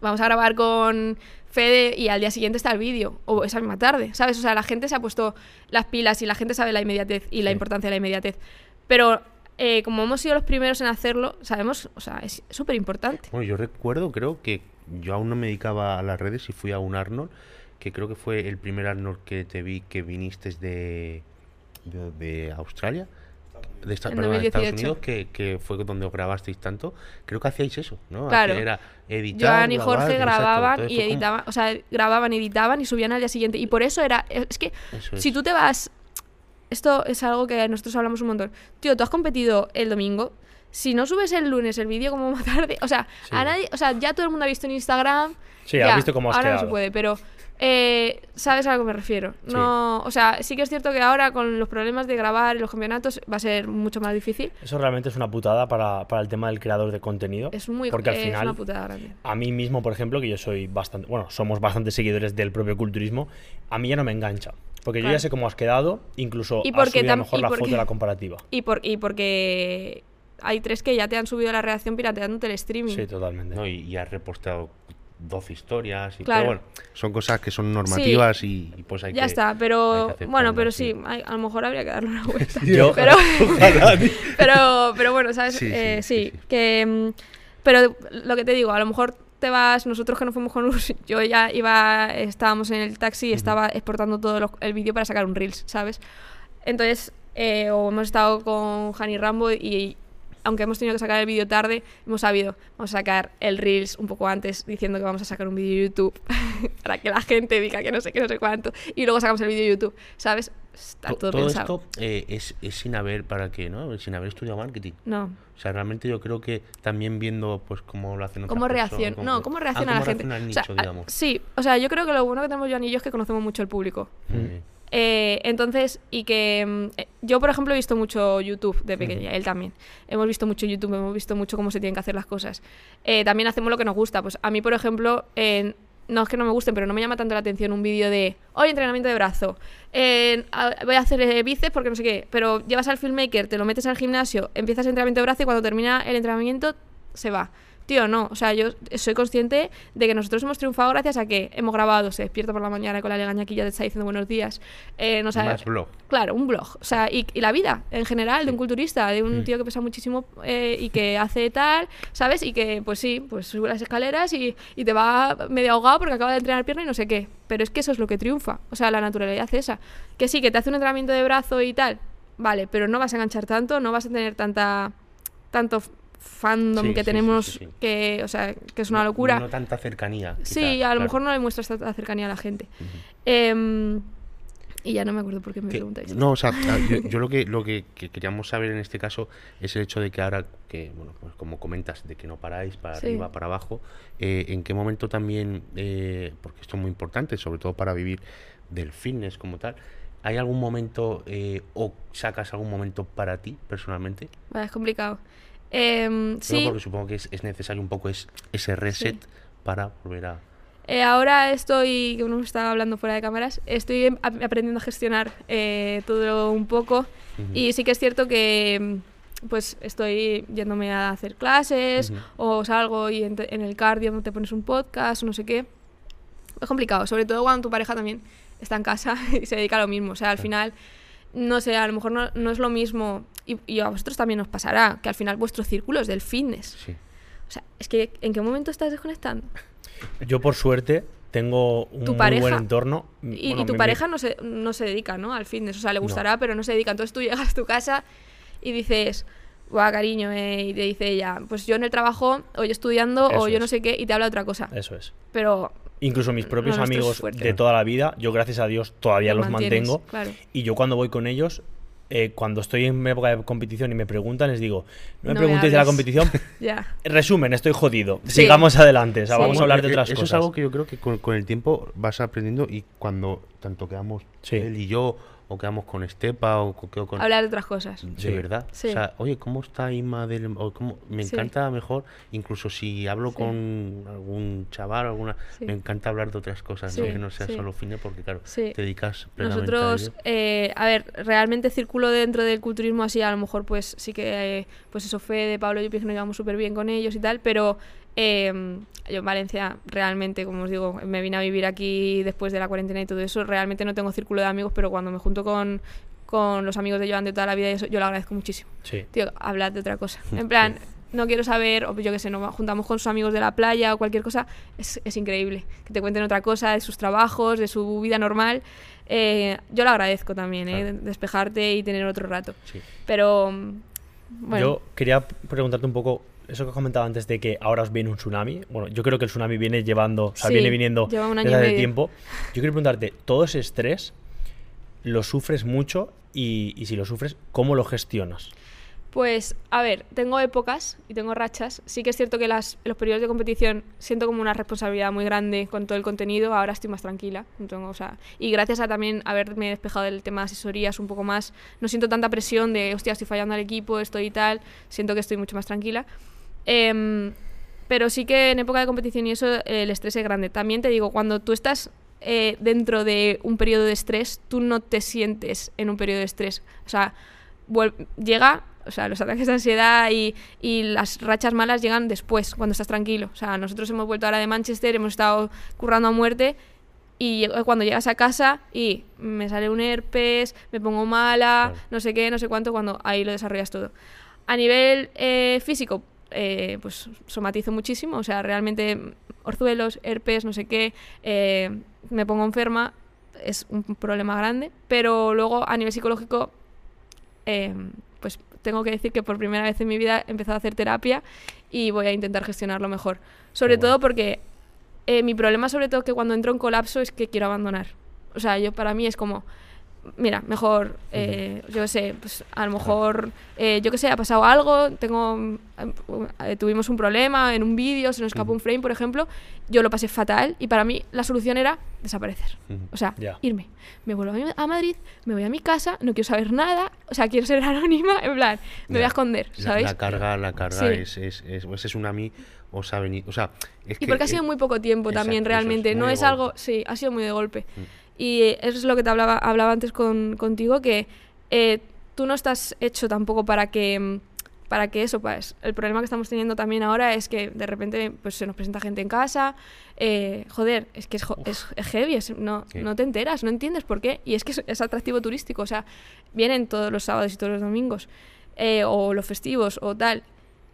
vamos a grabar con Fede y al día siguiente está el vídeo. O esa misma tarde, ¿sabes? O sea, la gente se ha puesto las pilas y la gente sabe la inmediatez y la Sí. importancia de la inmediatez. Pero eh, como hemos sido los primeros en hacerlo, sabemos, o sea, es súper importante. Bueno, yo recuerdo, creo que yo aún no me dedicaba a las redes y fui a un Arnold, que creo que fue el primer Arnold que te vi que viniste de, de, de Australia, de, esta- perdón, de Estados 2018. Unidos, que, que fue donde os grabasteis tanto. Creo que hacíais eso, ¿no? Claro. Era editar, Joan y grabar, Jorge grababan y como- editaban, o sea, grababan, editaban y subían al día siguiente. Y por eso era, es que si tú te vas, esto es algo que nosotros hablamos un montón. Tío, tú has competido el domingo. Si no subes el lunes el vídeo como más tarde, o sea, Sí. a nadie, o sea, ya todo el mundo ha visto en Instagram. Sí, ya, has visto cómo has ahora no se quedado. puede, pero eh, sabes a lo que me refiero. Sí. No, o sea, sí que es cierto que ahora con los problemas de grabar y los campeonatos va a ser mucho más difícil. Eso realmente es una putada para, para el tema del creador de contenido. Es muy Porque al es final, una putada grande. a mí mismo, por ejemplo, que yo soy bastante, bueno, somos bastante seguidores del propio culturismo, a mí ya no me engancha. Porque yo ya sé cómo has quedado, incluso Y has porque subido a lo tam- mejor y la porque- foto de la comparativa. Y, por, y porque hay tres que ya te han subido la redacción pirateándote el streaming. Sí, totalmente. ¿no? Y, y has reposteado 12 historias y Claro. pero bueno, son cosas que son normativas y, y pues hay ya que está, hay pero bueno, pero sí, hay- a lo mejor habría que darle una vuelta. Yo- pero, pero, pero bueno, ¿sabes? Sí, sí, Eh, sí, sí, sí. que... mm, Pero lo que te digo, a lo mejor te vas, nosotros que no fuimos con Urs, yo ya iba, estábamos en el taxi y estaba exportando todo lo- el vídeo para sacar un Reels, ¿sabes? Entonces, eh, o hemos estado con Hani Rambo y aunque hemos tenido que sacar el vídeo tarde, hemos sabido, vamos a sacar el Reels un poco antes diciendo que vamos a sacar un vídeo de YouTube para que la gente diga que no sé qué, no sé cuánto, y luego sacamos el vídeo de YouTube, ¿sabes? Está To- todo, todo pensado. esto eh, es, es sin haber para qué no sin haber estudiado marketing No. o sea realmente yo creo que también viendo pues cómo lo hacen otras ¿Cómo personas, reacciona? No, ¿cómo reacciona ah, la cómo gente? reacciona el O sea, nicho, a- digamos sí, o sea, yo creo que lo bueno que tenemos Joan y yo es que conocemos mucho el público. Mm. Eh, entonces, y que mm, eh, yo, por ejemplo, he visto mucho YouTube de pequeña, él también. Hemos visto mucho YouTube, hemos visto mucho cómo se tienen que hacer las cosas. Eh, también hacemos lo que nos gusta. Pues a mí, por ejemplo, en- no es que no me gusten, pero no me llama tanto la atención un vídeo de hoy entrenamiento de brazo, eh, voy a hacer eh, bíceps porque no sé qué, pero llevas al filmmaker, te lo metes al gimnasio, empiezas el entrenamiento de brazo y cuando termina el entrenamiento se va. Tío, no, o sea, yo soy consciente de que nosotros hemos triunfado gracias a que hemos grabado, se despierta por la mañana con la legaña que ya te está diciendo buenos días, eh, no sabe- Más blog. Claro, un blog. O sea, y, y la vida en general de un culturista, de un Mm. tío que pesa muchísimo eh, y que hace tal, ¿sabes? Y que, pues sí, pues sube las escaleras y, y te va medio ahogado porque acaba de entrenar pierna y no sé qué. Pero es que eso es lo que triunfa. O sea, la naturalidad esa. Que sí, que te hace un entrenamiento de brazo y tal. Vale, pero no vas a enganchar tanto, no vas a tener tanta tanto fandom Sí, que sí, tenemos sí, sí, sí. que, o sea, que es una locura. No, tanta cercanía. Sí, quizás, a lo mejor no le muestras tanta cercanía a la gente. Em, y ya no me acuerdo por qué me Que- preguntáis. no, o sea, yo, yo lo que lo que, que queríamos saber en este caso es el hecho de que ahora que bueno, pues como comentas de que no paráis para Sí. arriba, para abajo, eh, en qué momento también eh, porque esto es muy importante, sobre todo para vivir del fitness como tal. ¿Hay algún momento eh, o sacas algún momento para ti personalmente? Vale, es complicado. Em, sí, porque supongo que es, es necesario un poco es, ese reset para volver a... eh, ahora estoy, que uno estaba hablando fuera de cámaras, estoy em- ap- aprendiendo a gestionar eh, todo un poco y sí que es cierto que mm, pues estoy yéndome a hacer clases o salgo y en, el cardio te pones un podcast o no sé qué. Es complicado, sobre todo cuando tu pareja también está en casa y se dedica a lo mismo. O sea, al Claro. final, no sé, a lo mejor no, no es lo mismo y, y a vosotros también os pasará que al final vuestro círculo es del fitness. Sí. O sea, es que ¿en qué momento estás desconectando? Yo por suerte tengo un Tu muy pareja- buen entorno. Y, Bueno, y tu me- pareja no se, no se dedica, ¿no? Al fitness. O sea, le No. gustará, pero no se dedica. Entonces tú llegas a tu casa y dices, guau, cariño, eh", y te dice ella, pues yo en el trabajo, o yo estudiando, o Eso yo no es. sé qué, y te habla otra cosa. Eso es. Pero Incluso mis propios es amigos de toda la vida, yo gracias a Dios todavía Lo los mantengo. claro. Y yo cuando voy con ellos, eh, cuando estoy en época de competición y me preguntan, les digo, no me No me preguntéis de la hables". competición. ya. Resumen, estoy jodido. Sí. Sigamos adelante. O sea, Sí. vamos a hablar de otras Eso cosas. es algo que yo creo que con, con el tiempo vas aprendiendo y cuando tanto quedamos Sí. él y yo, o quedamos con Estepa, o co- quedo con... Hablar de otras cosas. De Sí. verdad. Sí. O sea, oye, ¿cómo está Inma del... o cómo- Me Sí. encanta mejor, incluso si hablo Sí. con algún chaval, alguna... Sí. Me encanta hablar de otras cosas, ¿no? Que no sea sí. solo fine, porque claro, Sí. te dedicas plenamente a Nosotros, ello. eh, a ver, realmente círculo dentro del culturismo así, a lo mejor pues sí que, eh, pues eso fue de Pablo, yo pienso que nos llevamos súper bien con ellos y tal, pero eh, yo en Valencia realmente, como os digo, me vine a vivir aquí después de la cuarentena y todo eso, realmente no tengo círculo de amigos, pero cuando me junto con, con los amigos de Joan de toda la vida eso, yo lo agradezco muchísimo. Sí. Tío, hablad de otra cosa. En plan, no quiero saber, o yo qué sé, nos juntamos con sus amigos de la playa o cualquier cosa, es, es increíble. Que te cuenten otra cosa de sus trabajos, de su vida normal. Eh, yo lo agradezco también, ¿eh? Claro. Despejarte y tener otro rato. Sí. Pero, mm, bueno, Yo quería preguntarte un poco eso que has comentado antes de que ahora os viene un tsunami. Bueno, yo creo que el tsunami viene llevando, o sea, Sí, viene viniendo lleva un año desde hace tiempo. Yo quiero preguntarte, ¿todo ese estrés lo sufres mucho? Y, y si lo sufres, ¿cómo lo gestionas? Pues, a ver, tengo épocas y tengo rachas. Sí que es cierto que las, los periodos de competición siento como una responsabilidad muy grande con todo el contenido. Ahora estoy más tranquila. Tengo, o sea, y gracias a también haberme despejado del tema de asesorías un poco más, no siento tanta presión de, hostia, estoy fallando al equipo, estoy y tal. Siento que estoy mucho más tranquila. Em, pero sí que en época de competición y eso el estrés es grande. También te digo, cuando tú estás eh, dentro de un periodo de estrés, tú no te sientes en un periodo de estrés. O sea, llega, o sea, los ataques de ansiedad y, y las rachas malas llegan después, cuando estás tranquilo. O sea, nosotros hemos vuelto ahora de Manchester, hemos estado currando a muerte y cuando llegas a casa y me sale un herpes, me pongo mala, no sé qué, no sé cuánto, cuando ahí lo desarrollas todo. A nivel eh, físico, eh, pues somatizo muchísimo, o sea, realmente orzuelos, herpes, no sé qué, eh, me pongo enferma, es un problema grande, pero luego a nivel psicológico, eh, pues tengo que decir que por primera vez en mi vida he empezado a hacer terapia y voy a intentar gestionarlo mejor. Sobre bueno. todo porque mi problema, sobre todo, que cuando entro en colapso es que quiero abandonar. O sea, yo para mí es como, mira, mejor, eh, yo qué sé, pues a lo mejor, eh, yo qué sé, ha pasado algo, tengo, eh, tuvimos un problema en un vídeo, se nos escapó un frame, por ejemplo, yo lo pasé fatal y para mí la solución era desaparecer. O sea, irme. Me vuelvo a Madrid, me voy a mi casa, no quiero saber nada, o sea, quiero ser anónima, en plan, me voy a esconder, ¿sabéis? La, carga, la carga Sí. es, es, es, ese tsunami os ha venido. O sea, es Y que, porque ha sido muy poco tiempo también, es realmente. no es algo. Sí, ha sido muy de golpe. Mm. Y eh, eso es lo que te hablaba, hablaba antes con, contigo, que eh, tú no estás hecho tampoco para que. mm, Para que eso, pues. El problema que estamos teniendo también ahora es que de repente pues, se nos presenta gente en casa. eh, joder, es que es, es, heavy, es- no, Sí. no te enteras, no entiendes por qué. Y es que es, es atractivo turístico, o sea, vienen todos los sábados y todos los domingos, eh, o los festivos, o tal.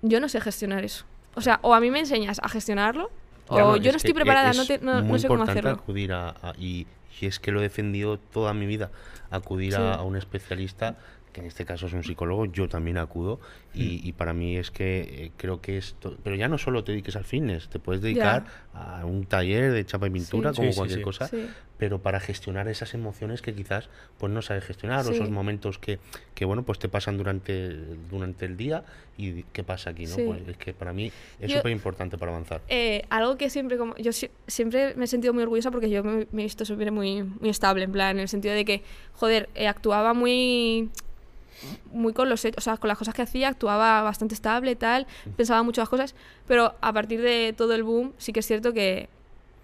Yo no sé gestionar eso. O sea, o a mí me enseñas a gestionarlo, o no, yo no estoy preparada, no, te- no- no muy sé cómo hacerlo. acudir a, a- y, y es que lo he defendido toda mi vida, acudir a, un especialista, que en este caso es un psicólogo, yo también acudo, y, y para mí es que eh, creo que esto, pero ya no solo te dediques al fitness, te puedes dedicar a un taller de chapa y pintura, Sí. como Sí, cualquier sí. cosa, Sí. pero para gestionar esas emociones que quizás pues no sabes gestionar, o esos momentos que, que bueno, pues te pasan durante, durante el día, y qué pasa aquí, ¿no? Pues es que para mí es súper importante para avanzar. Eh, algo que siempre como yo si- siempre me he sentido muy orgullosa porque yo me, me he visto siempre muy muy estable en plan en el sentido de que joder eh, actuaba muy muy con los hechos, o sea, con las cosas que hacía actuaba bastante estable tal pensaba muchas cosas pero a partir de todo el boom sí que es cierto que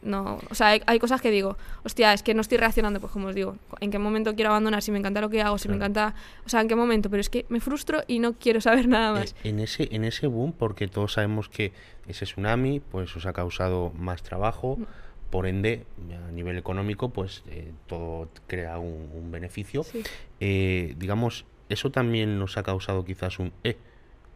no o sea hay, hay cosas que digo hostia es que no estoy reaccionando pues como os digo en qué momento quiero abandonar si me encanta lo que hago si me encanta o sea en qué momento pero es que me frustro y no quiero saber nada más Eh, En ese, en ese boom, porque todos sabemos que ese tsunami pues os ha causado más trabajo, Mm. por ende, a nivel económico, pues eh, todo crea un, un beneficio. Sí. Eh, digamos, eso también nos ha causado quizás un eh,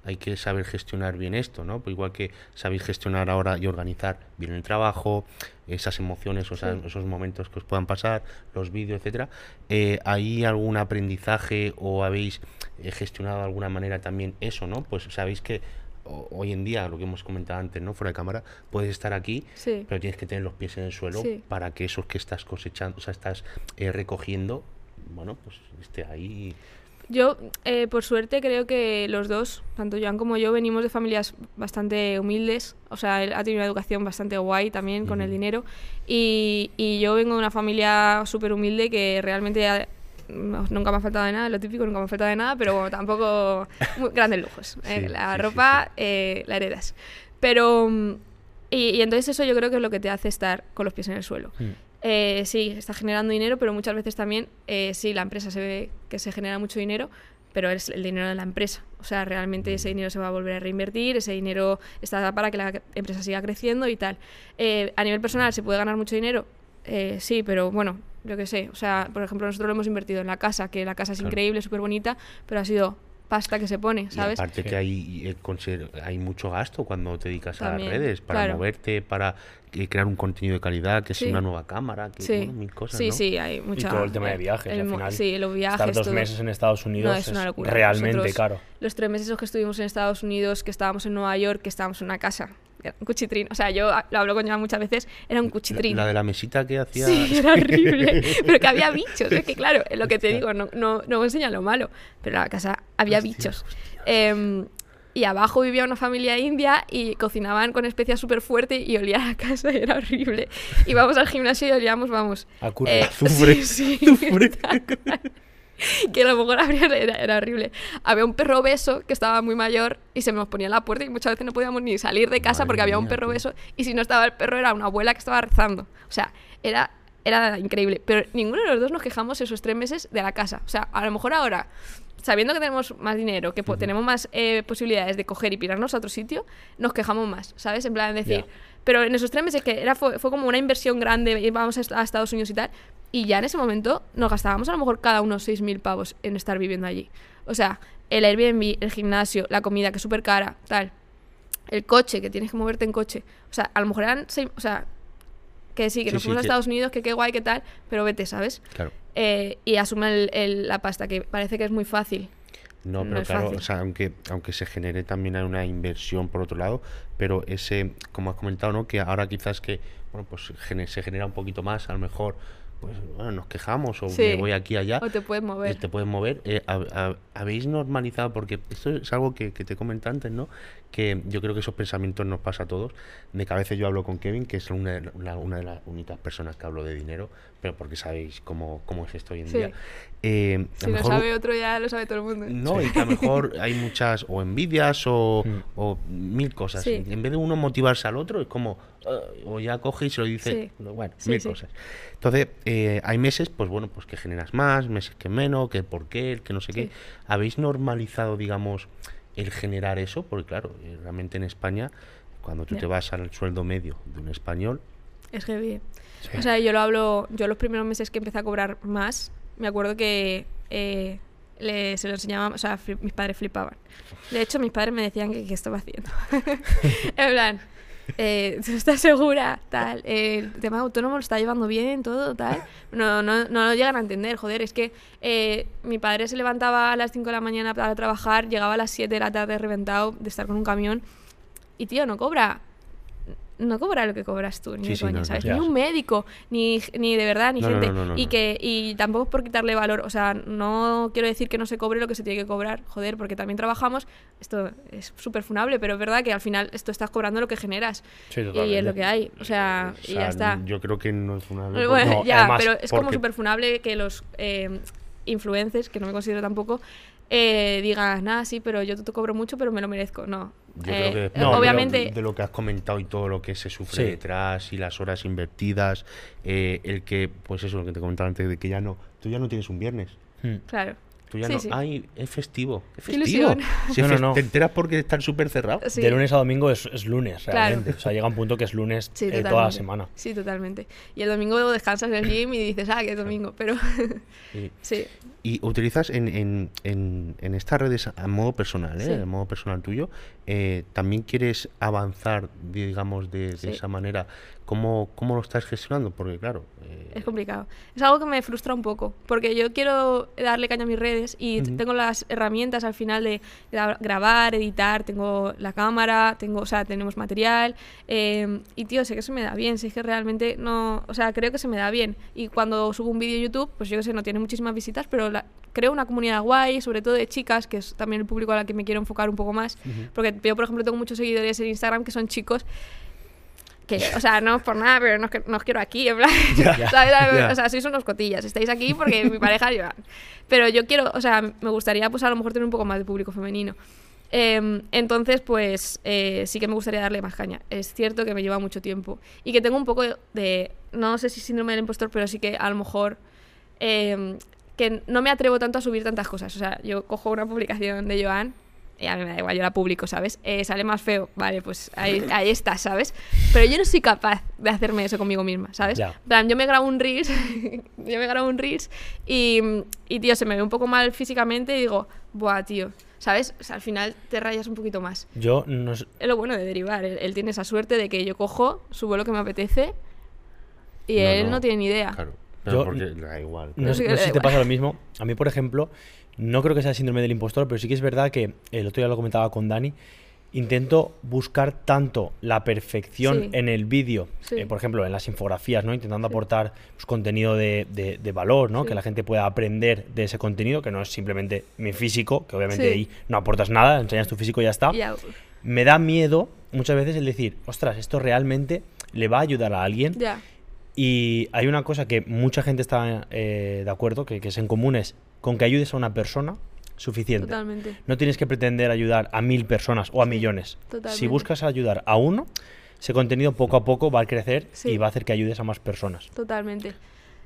hay que saber gestionar bien esto, ¿no? Pues igual que sabéis gestionar ahora y organizar bien el trabajo, esas emociones, o sea, Sí. esos momentos que os puedan pasar, los vídeos, etcétera. Eh, ¿Hay algún aprendizaje o habéis eh, gestionado de alguna manera también eso, ¿no? Pues sabéis que hoy en día, lo que hemos comentado antes, ¿no? Fuera de cámara, puedes estar aquí, Sí. pero tienes que tener los pies en el suelo Sí. para que esos que estás cosechando, o sea, estás eh, recogiendo, bueno, pues esté ahí. Yo, eh, por suerte, creo que los dos, tanto Joan como yo, venimos de familias bastante humildes. O sea, él ha tenido una educación bastante guay también con el dinero. Y, y yo vengo de una familia súper humilde que realmente ha- no- nunca me ha faltado de nada, lo típico, nunca me ha faltado de nada, pero bueno, tampoco muy grandes lujos. eh, Sí, la sí, sí, ropa eh, la heredas. Pero. mm, Y, y entonces eso yo creo que es lo que te hace estar con los pies en el suelo. Mm. Eh, sí, está generando dinero, pero muchas veces también, eh, sí, la empresa se ve que se genera mucho dinero, pero es el dinero de la empresa. O sea, realmente ese dinero se va a volver a reinvertir, ese dinero está para que la empresa siga creciendo y tal. Eh, a nivel personal, ¿se puede ganar mucho dinero? Eh, sí, pero bueno, yo qué sé. O sea, por ejemplo, nosotros lo hemos invertido en la casa, que la casa es Claro. increíble, súper bonita, pero ha sido pasta que se pone, Y ¿sabes? aparte Sí. que hay, eh, hay mucho gasto cuando te dedicas También, a las redes, para claro. moverte, para eh, crear un contenido de calidad, que Sí. es una nueva cámara, que Sí, bueno, mil cosas, sí, ¿no? sí, hay mucha... todo el tema de viajes, el al final, Sí, los viajes, Estar dos todo. meses en Estados Unidos es es, una locura. realmente Nosotros- caro. Los tres meses que estuvimos en Estados Unidos, que estábamos en Nueva York, que estábamos en una casa, un cuchitrín. O sea, yo lo hablo con Joan muchas veces, era un cuchitrín. La, la de la mesita que hacía... Sí, era horrible. Pero que había bichos. Es que, claro, es lo que te digo, no, no, no me enseñan lo malo. Pero en la casa había Hostia, bichos. Em, y abajo vivía una familia india y cocinaban con especias súper fuerte y olía a la casa, era horrible. Íbamos al gimnasio y olíamos, vamos. A curry. eh, Azufre, sí, sí. que a lo mejor era, era horrible. Había un perro obeso que estaba muy mayor y se nos ponía en la puerta y muchas veces no podíamos ni salir de casa Madre porque había un mía, perro tío. obeso y si no estaba el perro era una abuela que estaba rezando. O sea, era, era increíble. Pero ninguno de los dos nos quejamos esos tres meses de la casa. O sea, a lo mejor ahora, sabiendo que tenemos más dinero, que tenemos más eh, posibilidades de coger y pirarnos a otro sitio, nos quejamos más, ¿sabes? En plan, decir... Pero en esos tres meses que era, fue, fue como una inversión grande, íbamos a Estados Unidos y tal, y ya en ese momento nos gastábamos a lo mejor cada uno 6.000 pavos en estar viviendo allí. O sea, el Airbnb, el gimnasio, la comida que es súper cara, tal. El coche, que tienes que moverte en coche. O sea, a lo mejor eran seis, o sea, que sí, que Sí, nos sí, fuimos a que- Estados Unidos, que qué guay, qué tal, pero vete, ¿sabes? Claro. Eh, y asume el- el- la pasta, que parece que es muy fácil. No, pero claro, fácil. o sea, aunque, aunque se genere también una inversión por otro lado, pero ese, como has comentado, ¿no? Que ahora quizás que, bueno, pues se genera un poquito más, a lo mejor pues bueno, nos quejamos o Sí. me voy aquí allá. O te puedes mover. Te puedes mover. Eh, hab- hab- habéis normalizado, porque esto es algo que, que te comenté antes, ¿no? Que yo creo que esos pensamientos nos pasa a todos. De que a veces yo hablo con Kevin, que es una, de la- una de las únicas personas que hablo de dinero, pero porque sabéis cómo, cómo es esto hoy en Sí. día. Eh, Si lo mejor- sabe otro, ya lo sabe todo el mundo. no, y que a lo mejor hay muchas o envidias o, Mm. o mil cosas. Sí. En vez de uno motivarse al otro, es como, "Ah", o ya coge y se lo dice, Sí. bueno, Sí, mil sí. cosas. Entonces, eh, hay meses, pues bueno, pues que generas más, meses que menos, que por qué, el que no sé qué. Sí. ¿Habéis normalizado, digamos, el generar eso? Porque claro, eh, realmente en España, cuando tú te vas al sueldo medio de un español, Es heavy. Sí. O sea, yo lo hablo, yo los primeros meses que empecé a cobrar más, me acuerdo que eh, le- se lo enseñaba, o sea, mis padres flipaban. De hecho, mis padres me decían que qué estaba haciendo. en plan, eh, ¿tú estás segura? Tal, eh, el tema autónomo lo está llevando bien, todo, tal. No, no, no lo llegan a entender, joder, es que eh, mi padre se levantaba a las 5 de la mañana para trabajar, llegaba a las 7 de la tarde reventado de estar con un camión y, tío, no cobra no cobra lo que cobras tú, ni Sí, de sí, coña, no. ¿sabes? Ni un médico, ni, ni de verdad, ni No, gente. y que y tampoco es por quitarle valor, o sea, no quiero decir que no se cobre lo que se tiene que cobrar, joder, porque también trabajamos, esto es súper funable, pero es verdad que al final esto estás cobrando lo que generas. Sí, y es lo que hay, o sea, o y ya está. yo creo que no es una... Eh, Bueno, No, ya, además, pero es como súper funable que los eh, influencers, que no me considero tampoco, eh, digan, nada, sí, pero yo te cobro mucho, pero me lo merezco. No. Yo Eh, creo que No, de- obviamente, de, lo que has comentado y todo lo que se sufre Sí. detrás y las horas invertidas, eh, el que, pues eso, lo que te comentaba antes, de que ya no, tú ya no tienes un viernes, claro. Tú ya Sí, no, sí. ay, es festivo, es festivo. es No, no, no. Te enteras porque están súper cerrados. Sí. De lunes a domingo es, es lunes, Claro. realmente. O sea, llega un punto que es lunes Sí, eh, toda la semana. Sí, totalmente. Y el domingo descansas en el gym y dices, ah, que es domingo, pero Sí. sí. Y utilizas en, en, en, en estas redes a modo personal, ¿eh? Sí. a modo personal tuyo, eh, también quieres avanzar, digamos, de, de Sí. esa manera. ¿Cómo, ¿Cómo lo estás gestionando? Porque claro, eh, Es complicado. Es algo que me frustra un poco, porque yo quiero darle caña a mis redes y Ujú. tengo las herramientas al final de gra- grabar, editar, tengo la cámara, tengo, o sea, tenemos material eh, y tío, sé que se me da bien, sé que realmente no, o sea, creo que se me da bien y cuando subo un vídeo a YouTube, pues yo que sé, no tiene muchísimas visitas, pero la- creo una comunidad guay, sobre todo de chicas, que es también el público a la que me quiero enfocar un poco más, porque yo, por ejemplo, tengo muchos seguidores en Instagram que son chicos que, o sea, no es por nada, pero no, no os quiero aquí, en plan, Ya. ¿sabes? Ya. O sea, sois unos cotillas, estáis aquí porque mi pareja lleva. Pero yo quiero, o sea, me gustaría, pues a lo mejor tener un poco más de público femenino. Em, entonces, pues eh, sí que me gustaría darle más caña. Es cierto que me lleva mucho tiempo y que tengo un poco de, no sé si síndrome del impostor, pero sí que a lo mejor em, que no me atrevo tanto a subir tantas cosas. O sea, yo cojo una publicación de Joan a mí me da igual, yo la publico, ¿sabes? Eh, sale más feo, vale, pues ahí, ahí está, ¿sabes? Pero yo no soy capaz de hacerme eso conmigo misma, ¿sabes? Plan, yo me grabo un Reels, yo me grabo un Reels y, y, tío, se me ve un poco mal físicamente y digo, buah, tío, ¿sabes? O sea, al final te rayas un poquito más. Yo no Es lo bueno de derivar, él, él tiene esa suerte de que yo cojo, subo lo que me apetece y No, él no, no, tiene ni idea. Claro, pero Yo- porque da igual. No, no sé da si te igual. pasa lo mismo. A mí, por ejemplo, no creo que sea síndrome del impostor, pero sí que es verdad que el otro día lo comentaba con Dani. Intento buscar tanto la perfección Sí. en el vídeo, Sí. eh, por ejemplo, en las infografías, ¿no? Intentando aportar pues, contenido de, de- de valor, ¿no? Que la gente pueda aprender de ese contenido, que no es simplemente mi físico, que obviamente ahí no aportas nada, enseñas tu físico y ya está. Me da miedo muchas veces el decir, ostras, esto realmente le va a ayudar a alguien. Y hay una cosa que mucha gente está eh, de acuerdo, que, que es en común, es con que ayudes a una persona, suficiente. totalmente. No tienes que pretender ayudar a mil personas o a Sí, millones. Si totalmente. buscas ayudar a uno, ese contenido poco a poco va a crecer Sí. y va a hacer que ayudes a más personas. Totalmente.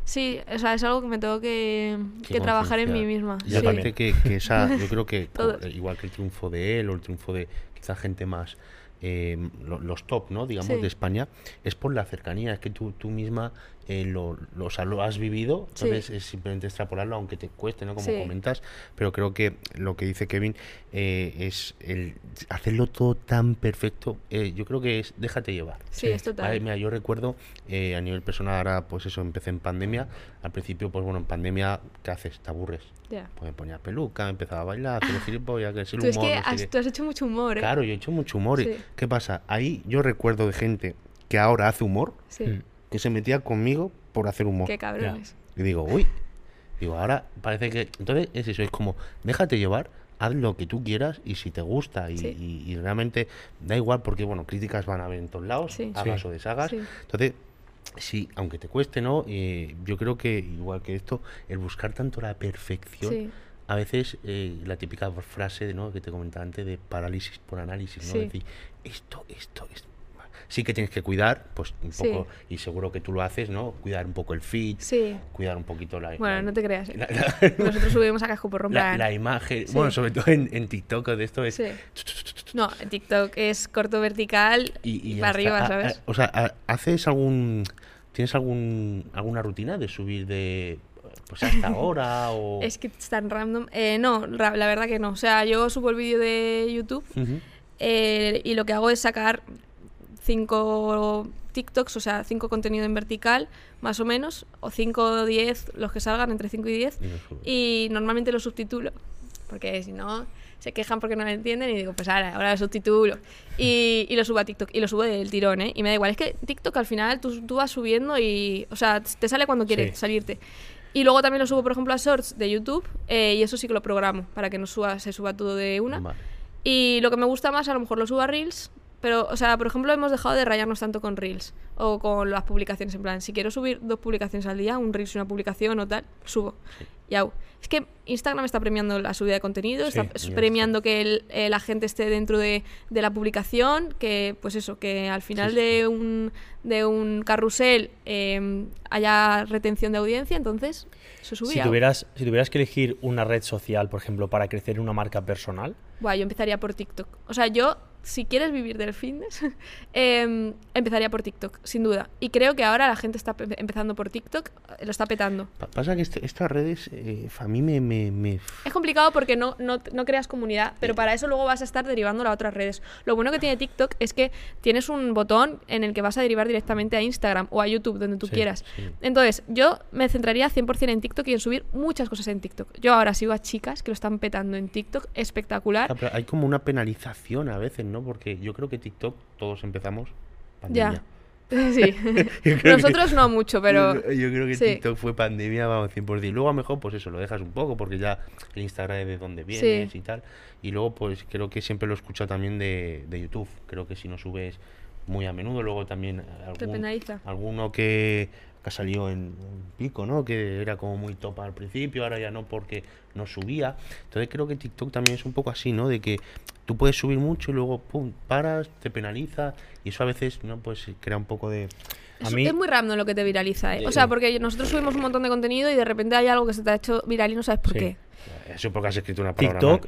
Sí, o sea, es algo que me tengo que, trabajar en mí misma. Y Yo sí. aparte que, que esa, yo creo que igual que el triunfo de él o el triunfo de quizá gente más, eh, lo- los top, ¿no? Digamos, Sí. de España, es por la cercanía, es que tú, tú misma eh, lo, lo, o sea, lo has vivido, Sí. entonces es simplemente extrapolarlo, aunque te cueste, ¿no? Como Sí. comentas, pero creo que lo que dice Kevin eh, es el hacerlo todo tan perfecto, eh, yo creo que es déjate llevar. Sí, Sí. es total. Vale, mira, yo recuerdo eh, a nivel personal ahora, pues eso, empecé en pandemia. Al principio, pues bueno, en pandemia, ¿qué haces? Te aburres. Ya. Pues me ponía peluca, empezaba a bailar, hacer gilipollas, que es el Tú es humor, que no has, tú has hecho mucho humor, ¿eh? Claro, yo he hecho mucho humor. Sí. ¿Qué pasa? Ahí yo recuerdo de gente que ahora hace humor, Sí. Mm. Que se metía conmigo por hacer humor. Qué cabrones. Y digo, uy, digo, ahora parece que... Entonces es eso, es como, déjate llevar, haz lo que tú quieras y si te gusta y, Sí. y- y realmente da igual porque, bueno, críticas van a haber en todos lados, Sí. hagas Sí. o deshagas. Sí. Entonces, sí, aunque te cueste, ¿no? Eh, yo creo que, igual que esto, el buscar tanto la perfección, Sí. a veces eh, la típica frase ¿no? que te comentaba antes de parálisis por análisis, ¿no? Sí. Decir, esto, esto, esto. Sí que tienes que cuidar, pues un Sí. poco, y seguro que tú lo haces, ¿no? Cuidar un poco el feed, Sí. cuidar un poquito la... Bueno, la- no te creas. ¿eh? la, la- Nosotros subimos a casco por romper. la imagen, Sí. bueno, sobre todo en, en TikTok de esto es... No, TikTok es corto vertical Y, y para arriba, a- ¿sabes? a- o sea, ¿haces algún... ¿Tienes algún, alguna rutina de subir de... Pues hasta ahora o... Es que es tan random. Eh, no, la verdad que no. O sea, yo subo el vídeo de YouTube eh, y lo que hago es sacar cinco TikToks, o sea, cinco contenidos en vertical, más o menos, o cinco o diez, los que salgan, entre 5 y 10. Y normalmente lo subtitulo, porque si no, se quejan porque no lo entienden y digo, pues ahora, ahora lo subtitulo. Y, y lo subo a TikTok, y lo subo del tirón, ¿eh? Y me da igual, es que TikTok al final tú, tú vas subiendo y, o sea, te sale cuando quiere Sí. salirte. Y luego también lo subo, por ejemplo, a Shorts de YouTube, eh, y eso sí que lo programo, para que no suba, se suba todo de una. Vale. Y lo que me gusta más, a lo mejor lo subo a Reels. Pero, o sea, por ejemplo, hemos dejado de rayarnos tanto con Reels o con las publicaciones. En plan, si quiero subir dos publicaciones al día, un Reels y una publicación o tal, subo. Y hago. Es que Instagram está premiando la subida de contenido, Sí, está ya premiando que el- eh, la gente esté dentro de, de la publicación, que, pues eso, que al final Sí, sí. de un de un carrusel eh, haya retención de audiencia, entonces se Si subía. tuvieras, si tuvieras que elegir una red social, por ejemplo, para crecer en una marca personal, Buah, yo empezaría por TikTok. O sea, yo, si quieres vivir del fitness, em, empezaría por TikTok, sin duda. Y creo que ahora la gente está pe- empezando por TikTok, eh, lo está petando. Pa- Pasa que este- estas redes eh, a mí me... me, me- Es complicado porque no, no, no creas comunidad, pero para eso luego vas a estar derivando a otras redes. Lo bueno que tiene TikTok es que tienes un botón en el que vas a derivar directamente a Instagram o a YouTube, donde tú Sí, quieras. sí. Entonces, yo me centraría 100% en TikTok y en subir muchas cosas en TikTok. Yo ahora sigo a chicas que lo están petando en TikTok, espectacular. Ah, pero hay como una penalización a veces, ¿no? Porque yo creo que TikTok todos empezamos Ya. pandemia. Sí. Creo que- Nosotros no mucho, pero... Yo, yo creo que sí. TikTok fue pandemia, vamos, 100%. Luego a lo mejor, pues eso, lo dejas un poco, porque ya el Instagram es de dónde vienes Sí. y tal. Y luego, pues creo que siempre lo he escuchado también de, de YouTube. Creo que si no subes muy a menudo, luego también algún, alguno que, que ha salido en, en pico, ¿no? Que era como muy top al principio, ahora ya no porque no subía. Entonces creo que TikTok también es un poco así, ¿no? De que tú puedes subir mucho y luego, pum, paras, te penaliza. Y eso a veces, ¿no? Pues crea un poco de... A Es, mí- es muy random lo que te viraliza, ¿eh? O sea, porque nosotros subimos un montón de contenido y de repente hay algo que se te ha hecho viral y no sabes por Sí. qué. Eso porque has escrito una palabra TikTok,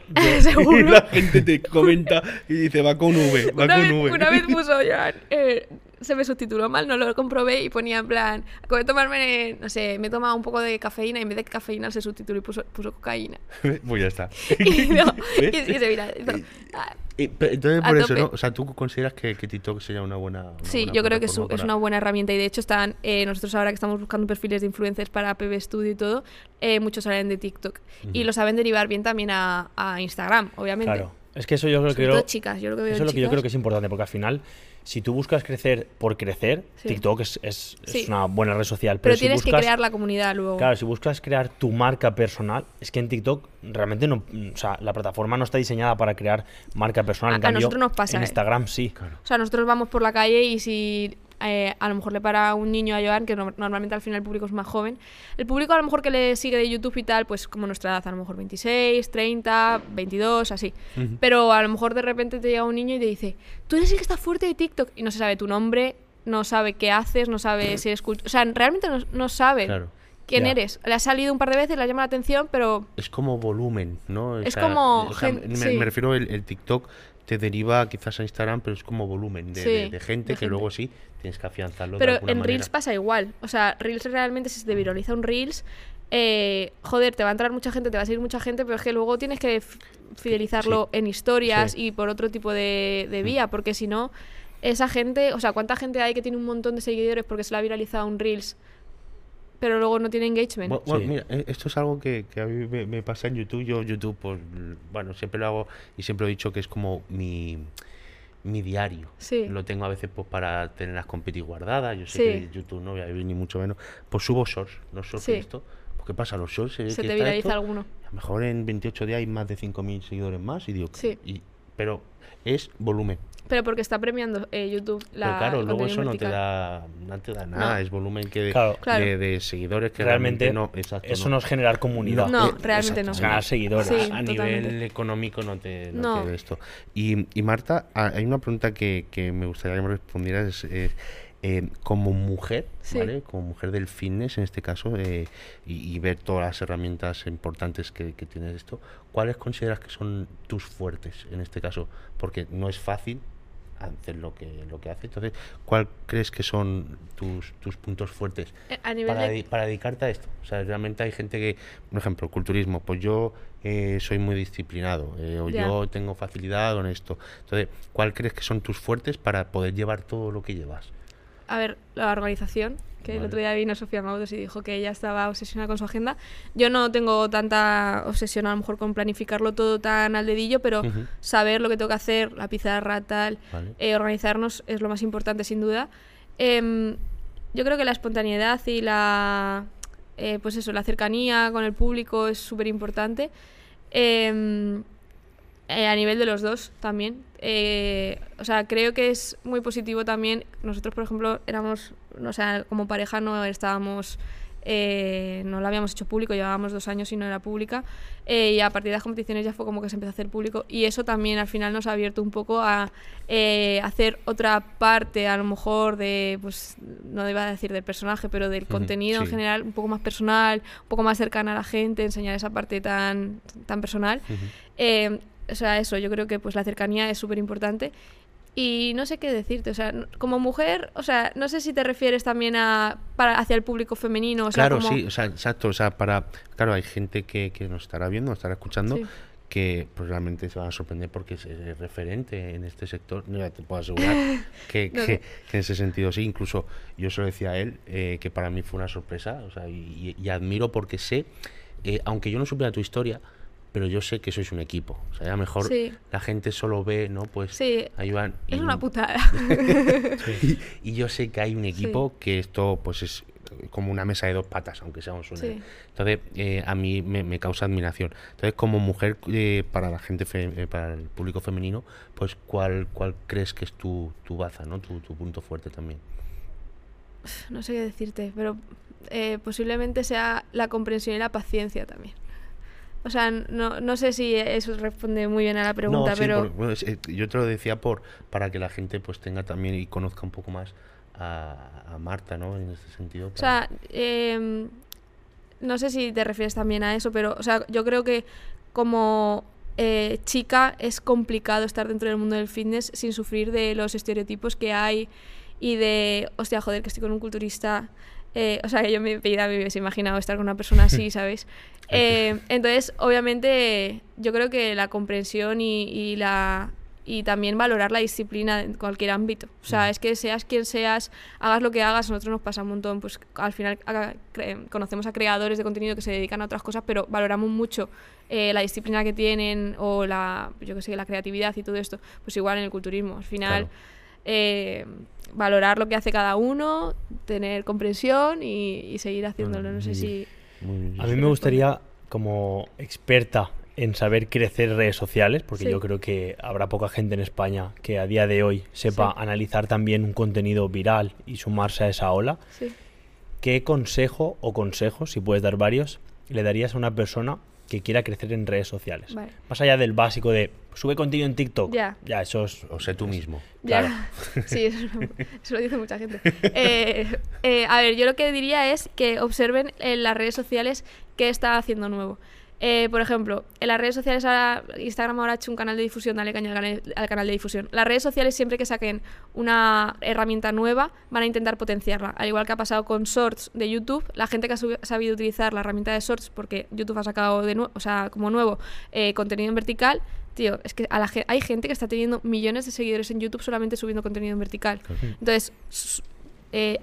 yo- Y la gente te comenta y dice, va con V, va Una con vez, V. una vez puso Joan, eh, se me subtituló mal, no lo comprobé y ponía en plan, acabo de tomarme, no sé, me he tomado un poco de cafeína y en vez de cafeína se subtituló y puso, puso cocaína. pues ya está. Y, no, y se viralizó. Ah, Y, pero entonces, A por eso, tope. ¿no? O sea, ¿tú consideras que, que TikTok sería una buena. una Sí, buena yo creo que es, una buena herramienta y de hecho están, eh, nosotros ahora que estamos buscando perfiles de influencers para PB Studio y todo, eh, muchos salen de TikTok y lo saben derivar bien también a, a Instagram, obviamente. Claro. Es que eso yo creo que chicas, yo Eso es lo que yo creo que es importante, porque al final, si tú buscas crecer por crecer, Sí. TikTok es, es- una buena red social. Pero, Pero si tienes que crear la comunidad luego. Claro, si buscas crear tu marca personal, es que en TikTok realmente no. O sea, la plataforma no está diseñada para crear marca personal. A- en a cambio, nosotros nos pasa, En ¿eh? Instagram sí. O sea, nosotros vamos por la calle y si eh, a lo mejor le para un niño a Joan, que no- normalmente al final el público es más joven, el público a lo mejor que le sigue de YouTube y tal, pues como nuestra edad, a lo mejor 26, 30, 22, así. Pero a lo mejor de repente te llega un niño y te dice, tú eres el que está fuerte de TikTok y no se sabe tu nombre, no sabe qué haces, no sabe si eres cult- O sea, realmente no, no sabe Claro. quién eres. Le ha salido un par de veces, le llama la atención, pero Es como volumen, ¿no? O Es sea, como o sea, gen- me, sí. me refiero el, el TikTok te deriva quizás a Instagram, pero es como volumen de, Sí, de- de gente que gente. luego sí tienes que afianzarlo. Pero en manera. Reels pasa igual. O sea, Reels realmente si se te viraliza un Reels, eh, joder, te va a entrar mucha gente, te va a seguir mucha gente, pero es que luego tienes que fidelizarlo en historias Sí. y por otro tipo de, de vía, porque si no, esa gente, o sea, ¿cuánta gente hay que tiene un montón de seguidores porque se le ha viralizado un Reels, pero luego no tiene engagement? Bu- Bueno, Sí. mira, eh, esto es algo que, que a mí me, me pasa en YouTube. Yo YouTube, pues, l- bueno, siempre lo hago y siempre he dicho que es como mi, mi diario. Sí. Lo tengo a veces pues para tener las competis guardadas. Yo sé Sí. que YouTube no voy a vivir ni mucho menos. Pues subo shorts. Los shorts Sí. de esto. Pues ¿qué pasa? Los shorts se, ve Se que te viraliza esto, alguno. A lo mejor en 28 días hay más de 5.000 seguidores más. Y digo, Sí. y- pero es volumen. Pero porque está premiando eh, YouTube la Pero claro, luego eso no te, da, no te da nada. No. Es volumen que de, Claro. Claro. de- de seguidores que realmente, realmente, no. Exacto, eso no. es generar comunidad. No, eh, realmente no. Es ganar seguidores. Sí. a nivel económico no te, no No. te de esto. Y, y Marta, a- hay una pregunta que, que me gustaría que me respondieras. es, eh, eh, como mujer, Sí. ¿vale? Como mujer del fitness en este caso, eh, y, y ver todas las herramientas importantes que, que tiene esto, ¿cuáles consideras que son tus fuertes en este caso? Porque no es fácil hacer lo que, lo que hace. Entonces, ¿cuál crees que son tus, tus puntos fuertes? Eh, A nivel para, de... para dedicarte a esto. O sea, realmente hay gente que, por ejemplo, culturismo, pues yo eh, soy muy disciplinado, eh, o yo tengo facilidad con esto. Entonces, ¿cuál crees que son tus fuertes para poder llevar todo lo que llevas? A ver, la organización, que el Vale. otro día vino Sofía Maudos y dijo que ella estaba obsesionada con su agenda. Yo no tengo tanta obsesión a lo mejor con planificarlo todo tan al dedillo, pero Ujú. saber lo que tengo que hacer, la pizarra, tal, Vale. eh, organizarnos es lo más importante sin duda. Em, yo creo que la espontaneidad y la, eh, pues eso, la cercanía con el público es súper importante. Em, eh, a nivel de los dos también. Eh, o sea, creo que es muy positivo también. Nosotros, por ejemplo, éramos, o sea, como pareja no estábamos, eh, no lo habíamos hecho público, llevábamos dos años y no era pública. eh, y a partir de las competiciones ya fue como que se empezó a hacer público. Y eso también al final nos ha abierto un poco a eh, hacer otra parte, a lo mejor de, pues, no iba a decir del personaje, pero del contenido en sí. general, un poco más personal, un poco más cercana a la gente, enseñar esa parte tan, tan personal. Eh, o sea, eso, yo creo que pues la cercanía es súper importante. Y no sé qué decirte, o sea, como mujer, o sea, no sé si te refieres también a para hacia el público femenino, o sea, claro, como- sí, o sea, exacto. O sea, para. Claro, hay gente que, que nos estará viendo, nos estará escuchando. Sí. que realmente se van a sorprender porque es, eh, referente en este sector. No, te puedo asegurar que, No que- que en ese sentido sí. Incluso yo se lo decía a él eh, que para mí fue una sorpresa. O sea, y, y admiro porque sé, eh, aunque yo no supiera tu historia, pero yo sé que sois un equipo. O sea, a lo mejor Sí. la gente solo ve, ¿no? Pues Sí, ahí van. es una putada. y, y yo sé que hay un equipo que esto pues es como una mesa de dos patas, aunque sea un sueño. Entonces, eh, a mí me, me causa admiración. Entonces, como mujer, eh, para la gente, fe- eh, para el público femenino, pues, ¿cuál, cuál crees que es tu, tu baza, ¿no? Tu, tu punto fuerte también? no sé qué decirte, pero eh, posiblemente sea la comprensión y la paciencia también. O sea, no, no sé si eso responde muy bien a la pregunta, no, sí, pero por- bueno, es- eh, yo te lo decía por para que la gente pues tenga también y conozca un poco más a, a Marta, ¿no? En este sentido. O sea, em, no sé si te refieres también a eso, pero o sea, yo creo que como eh, chica es complicado estar dentro del mundo del fitness sin sufrir de los estereotipos que hay y de, hostia, joder, que estoy con un culturista. Eh, o sea, que yo en mi vida me hubiese imaginado estar con una persona así, ¿sabes? Eh, entonces, obviamente, yo creo que la comprensión y, y la y también valorar la disciplina en cualquier ámbito. O sea, es que seas quien seas, hagas lo que hagas, a nosotros nos pasa un montón. Pues al final a- conocemos a creadores de contenido que se dedican a otras cosas, pero valoramos mucho eh, la disciplina que tienen o la, yo que sé, la creatividad y todo esto. Pues igual en el culturismo. Al final, Claro. Valorar lo que hace cada uno, tener comprensión y, y seguir haciéndolo. No sé si... A mí me gustaría, como experta en saber crecer redes sociales, porque Sí. yo creo que habrá poca gente en España que a día de hoy sepa Sí. analizar también un contenido viral y sumarse a esa ola. Sí. ¿Qué consejo o consejos, si puedes dar varios, le darías a una persona que quiera crecer en redes sociales? Vale. Más allá del básico de sube contenido en TikTok. Ya. Ya, eso es. O sé tú mismo. Ya. Claro. Sí, eso, eso lo dice mucha gente. Eh, eh, a ver, yo lo que diría es que observen en las redes sociales qué está haciendo nuevo. Eh, por ejemplo, en las redes sociales ahora, Instagram ahora ha hecho un canal de difusión, dale caña al canal, al canal de difusión. Las redes sociales siempre que saquen una herramienta nueva van a intentar potenciarla. Al igual que ha pasado con Shorts de YouTube, la gente que ha sabido utilizar la herramienta de Shorts, porque YouTube ha sacado de nuevo, o sea, como nuevo eh, contenido en vertical, tío, es que a la ge- hay gente que está teniendo millones de seguidores en YouTube solamente subiendo contenido en vertical. Entonces, s- eh,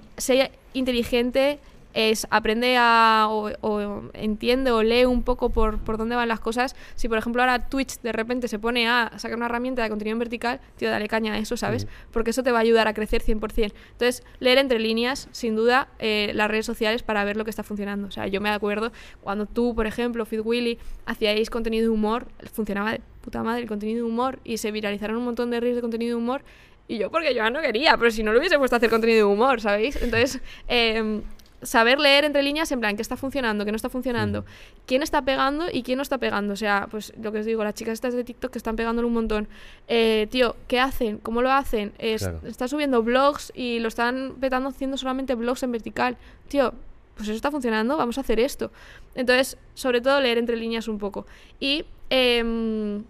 inteligente, es aprende a o, o entiende o lee un poco por, por dónde van las cosas. Si por ejemplo ahora Twitch de repente se pone a sacar una herramienta de contenido en vertical, tío, dale caña a eso, ¿sabes? Porque eso te va a ayudar a crecer 100%. Entonces, leer entre líneas, sin duda, eh, las redes sociales para ver lo que está funcionando. O sea, yo me acuerdo cuando tú, por ejemplo, Fit Willy, hacíais contenido de humor, funcionaba de puta madre el contenido de humor y se viralizaron un montón de reels de contenido de humor. Y yo, porque yo no quería, pero si no lo hubiese puesto a hacer contenido de humor, ¿sabéis? Entonces, em, saber leer entre líneas en plan qué está funcionando, qué no está funcionando, quién está pegando y quién no está pegando. O sea, pues lo que os digo, las chicas estas de TikTok que están pegándolo un montón. Eh, tío, ¿qué hacen? ¿Cómo lo hacen? Es, Claro. Están subiendo blogs y lo están petando haciendo solamente blogs en vertical. Tío, pues eso está funcionando, vamos a hacer esto. Entonces, sobre todo leer entre líneas un poco. Y em,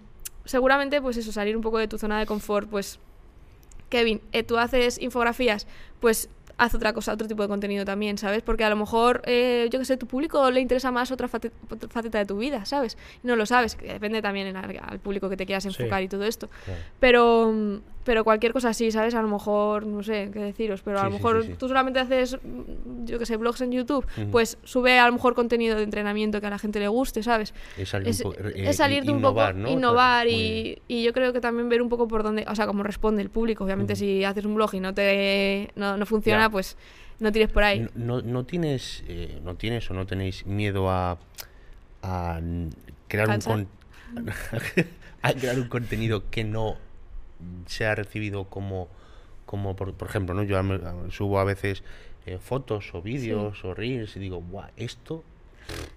seguramente, pues eso, salir un poco de tu zona de confort, pues Kevin, eh, tú haces infografías, pues haz otra cosa, otro tipo de contenido también, ¿sabes? Porque a lo mejor, eh, yo que sé, tu público le interesa más otra faceta de tu vida, ¿sabes? No lo sabes, que depende también en al, al público que te quieras Sí. enfocar y todo esto. Claro. Pero, pero cualquier cosa así, ¿sabes? A lo mejor, no sé qué deciros, pero a Sí, lo mejor sí, sí. tú solamente haces, mm, yo que sé, blogs en YouTube, pues sube a lo mejor contenido de entrenamiento que a la gente le guste, ¿sabes? Es salir Es, un eh, es salirte un innovar, poco, ¿no? innovar y, y yo creo que también ver un poco por dónde, o sea, cómo responde el público. Obviamente, si haces un blog y no te no, no funciona, Ya. pues no tires por ahí. No, no, no tienes, eh, no tienes o no tenéis miedo a, a crear un con- a crear un contenido que no sea recibido como, como por, por ejemplo, ¿no? Yo subo a veces eh, fotos o vídeos o reels y digo, guau, esto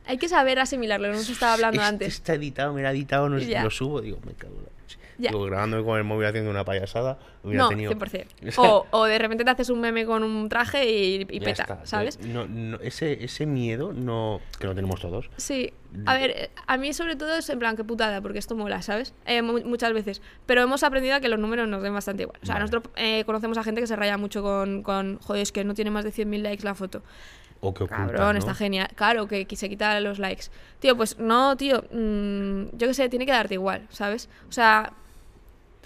Hay que saber asimilarlo, lo hemos estado hablando este antes. está editado, ha editado, no lo subo, digo, me cago en la leche". Digo, grabándome con el móvil haciendo una payasada, hubiera No, tenido... 100%. O O, de repente te haces un meme con un traje y, y peta, está. ¿sabes? No, no, ese, ese miedo no que lo tenemos todos. Sí, a ver, a mí sobre todo es en plan, qué putada, porque esto mola, ¿sabes? Eh, mu- muchas veces. Pero hemos aprendido a que los números nos den bastante igual. O sea, Vale. nosotros eh, conocemos a gente que se raya mucho con, con, joder, es que no tiene más de 100.000 likes la foto. O que ocultan, Cabrón, ¿no? está genial. Claro, que, que se quita los likes. Tío, pues no, tío, mm, yo qué sé, tiene que darte igual, ¿sabes? O sea,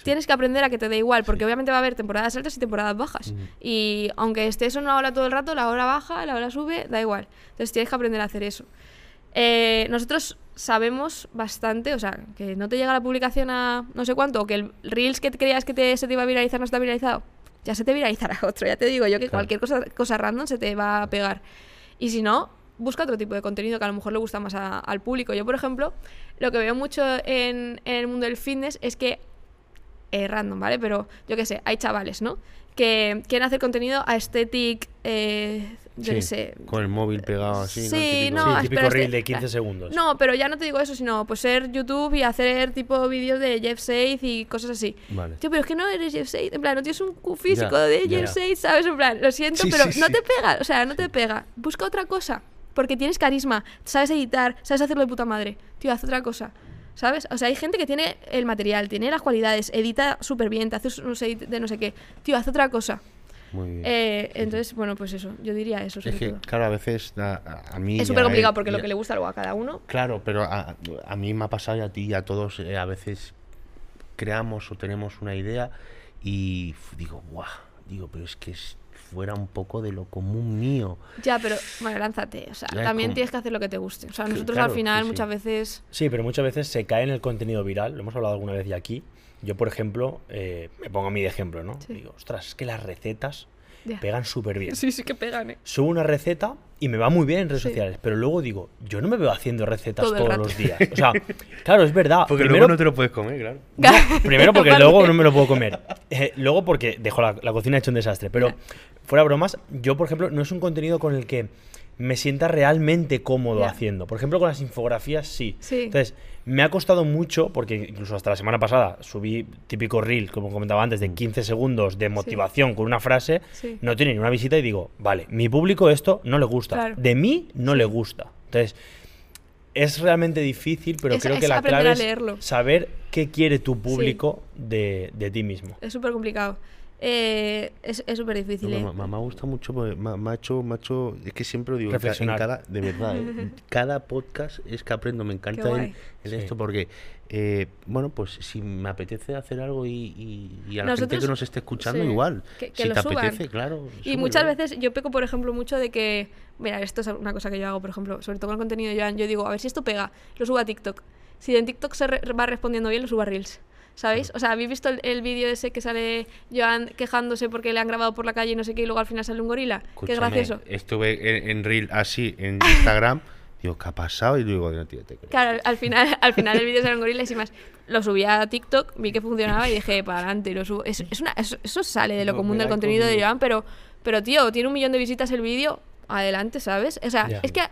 tienes que aprender a que te dé igual, porque obviamente va a haber temporadas altas y temporadas bajas. Y aunque estés en una ola todo el rato, la hora baja, la hora sube, da igual. Entonces tienes que aprender a hacer eso. Eh, nosotros sabemos bastante, o sea, que no te llega la publicación a no sé cuánto, o que el Reels que creías que te, se te iba a viralizar no está viralizado, ya se te viralizará otro. Ya te digo yo que Claro. cualquier cosa, cosa random se te va a pegar. Y si no, busca otro tipo de contenido que a lo mejor le gusta más a- al público. Yo, por ejemplo, lo que veo mucho en, en el mundo del fitness es que eh, random, ¿vale? Pero yo qué sé, hay chavales, ¿no? Que quieren hacer contenido aesthetic, eh, yo qué Sí, sé. Con el móvil pegado así. ¿no? Sí, El típico- no, Sí, ah, típico reel de 15 segundos. No, pero ya no te digo eso, sino pues ser YouTube y hacer tipo vídeos de Jeff Seid y cosas así. Vale. Tío, pero es que no eres Jeff Seid, en plan, no tienes un físico Ya, de ya. Jeff Seid, ¿sabes? En plan, lo siento, Sí, pero no te pega, o sea, no te pega. Busca otra cosa, porque tienes carisma, sabes editar, sabes hacerlo de puta madre. Tío, haz otra cosa. ¿Sabes? O sea, hay gente que tiene el material, tiene las cualidades, edita súper bien, te hace un edit de no sé qué. Tío, haz otra cosa. Muy bien. Eh, entonces, bueno, pues eso, yo diría eso. es sobre que, todo. claro, a veces a, a- a mí. Es súper complicado él- porque y lo que le gusta luego a cada uno. Claro, pero a, a mí me ha pasado y a ti y a todos eh, a veces creamos o tenemos una idea y digo, guau, digo, pero es que es fuera un poco de lo común mío. Ya, pero bueno, lánzate. O sea, Ya, también como- tienes que hacer lo que te guste. O sea, nosotros claro, al final sí, sí. muchas veces. Sí, pero muchas veces se cae en el contenido viral. Lo hemos hablado alguna vez ya aquí. Yo, por ejemplo, eh, me pongo a mí de ejemplo, ¿no? Sí. Digo, ostras, es que las recetas pegan súper bien. Sí, sí que pegan, ¿eh? Subo una receta y me va muy bien en redes Sí. sociales, pero luego digo, yo no me veo haciendo recetas Todo todos rato. los días. O sea, claro, es verdad. Porque Primero, luego no te lo puedes comer, claro. no, primero porque luego no me lo puedo comer. Eh, luego porque dejo la, la cocina hecho un desastre. Pero fuera bromas, yo, por ejemplo, no es un contenido con el que me sienta realmente cómodo haciendo. Por ejemplo, con las infografías sí. Sí. Entonces, me ha costado mucho, porque incluso hasta la semana pasada subí típico reel, como comentaba antes, de 15 segundos de motivación con una frase, Sí. no tiene ni una visita y digo, vale, mi público esto no le gusta, Claro. de mí no le gusta. Entonces, es realmente difícil, pero Es- creo que la clave es saber qué quiere tu público de, de ti mismo. Es súper complicado. Eh, es es súper difícil. No, ¿eh? me, ha gustado mucho porque me, me ha hecho, me ha hecho- es que siempre lo digo, en cada, de verdad, ¿eh? cada podcast es que aprendo, me encanta el, el Sí. esto porque, eh, bueno, pues si me apetece hacer algo y, y- y a la gente que nos esté escuchando sí, igual, que- que si lo te suban. apetece, claro. Y muchas veces yo peco, por ejemplo, mucho de que, mira, esto es una cosa que yo hago, por ejemplo, sobre todo con el contenido de Joan, yo digo, a ver si esto pega, lo subo a TikTok. Si en TikTok se re- va respondiendo bien, lo subo a Reels. ¿Sabéis? O sea, ¿habéis visto el, el vídeo ese que sale Joan quejándose porque le han grabado por la calle y no sé qué y luego al final sale un gorila? Qué gracioso. Estuve en, en Reel así, en Instagram, digo, ¿qué ha pasado? Y digo, no, tío, te creo. Claro, al final, al final el vídeo sale un gorila y sin más. Lo subí a TikTok, vi que funcionaba y dije, para adelante, y lo subo. Es, es una, eso, eso sale de lo No, común del contenido de. Joan, pero, pero tío, tiene un millón de visitas el vídeo, adelante, ¿sabes? O sea, Ya. es que a,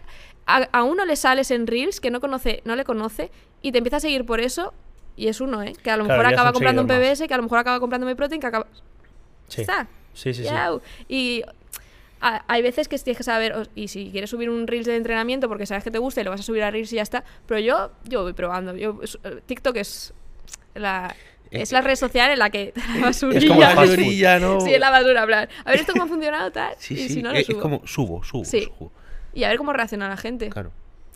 a uno le sales en Reels que no conoce, no le conoce y te empieza a seguir por eso. Y es uno, ¿eh? Que a lo Claro, mejor acaba un comprando un más. PBS, que a lo mejor acaba comprando mi protein, que acaba. Sí, Está. sí, sí. sí. Y a- hay veces que tienes que saber, y si quieres subir un Reels de entrenamiento porque sabes que te gusta y lo vas a subir a Reels y ya está, pero yo, yo voy probando. Yo, eh, TikTok es la, es la red social en la que la basurilla. Es como food. Basurilla, ¿no? Sí, es la basura, plan. A ver esto cómo ha funcionado, tal. Sí, y sí, si no, lo es, es subo. como subo, subo, Sí. subo. Y a ver cómo reacciona la gente. Claro.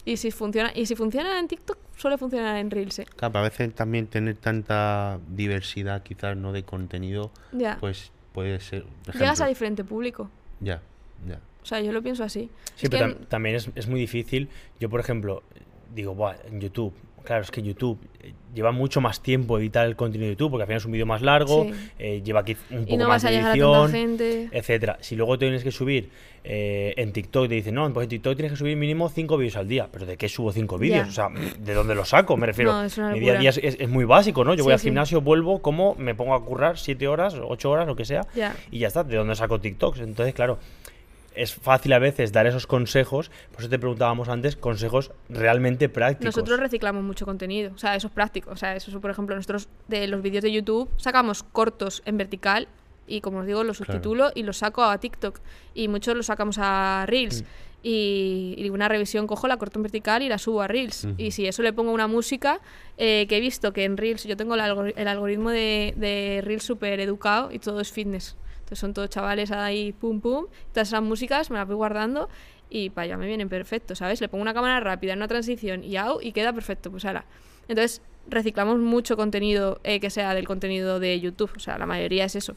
Y si funciona y si funciona en TikTok, suele funcionar en Reels. ¿eh? Claro, pero a veces también tener tanta diversidad, quizás no de contenido, Ya. pues puede ser. Llegas a diferente público. Ya, ya. O sea, yo lo pienso así. Sí, Es pero que tam- también es, es muy difícil. Yo, por ejemplo, digo, Buah, en YouTube. Claro, es que YouTube eh, lleva mucho más tiempo editar el contenido de YouTube, porque al final es un vídeo más largo, Sí. eh, lleva aquí un poco y no más vas a llegar a edición, tanta gente. etcétera. Si luego tienes que subir eh, en TikTok, te dicen, no, pues en TikTok tienes que subir mínimo 5 vídeos al día. ¿Pero de qué subo 5 vídeos? O sea, ¿de dónde los saco? Me refiero. No, es mi día a día es, es- es muy básico, ¿no? Yo voy Sí, al sí. gimnasio, vuelvo, como, me pongo a currar 7 horas, 8 horas, lo que sea, y ya está. ¿De dónde saco TikToks? Entonces, claro, es fácil a veces dar esos consejos, por eso te preguntábamos antes, consejos realmente prácticos. Nosotros reciclamos mucho contenido, o sea, eso es práctico. O sea, eso, por ejemplo, nosotros de los vídeos de YouTube sacamos cortos en vertical y, como os digo, los Claro. subtitulo y los saco a TikTok. Y muchos los sacamos a Reels. Mm. Y, y una revisión cojo, la corto en vertical y la subo a Reels. Y si eso le pongo una música, eh, que he visto que en Reels yo tengo el, algori- el algoritmo de, de Reels súper educado y todo es fitness. Entonces son todos chavales ahí, pum, pum. Todas esas músicas me las voy guardando y para allá me vienen perfecto, ¿sabes? Le pongo una cámara rápida, una transición y au, y queda perfecto, pues ala. Entonces reciclamos mucho contenido eh, que sea del contenido de YouTube, o sea, la mayoría es eso.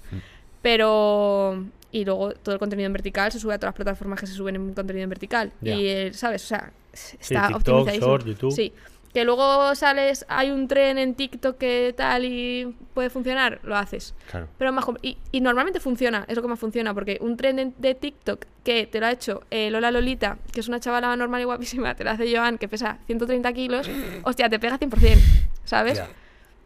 Pero. Y luego todo el contenido en vertical se sube a todas las plataformas que se suben en contenido en vertical. Ya. Y, eh, ¿sabes? O sea, está TikTok, optimizadísimo. Short, YouTube. Sí. Que luego sales, hay un tren en TikTok que tal y puede funcionar, lo haces. Claro. Pero más y, y normalmente funciona, es lo que más funciona, porque un tren de, de TikTok que te lo ha hecho eh, Lola Lolita, que es una chavala normal y guapísima, te lo hace Joan, que pesa 130 kilos, hostia, te pega 100%, ¿sabes? Ya.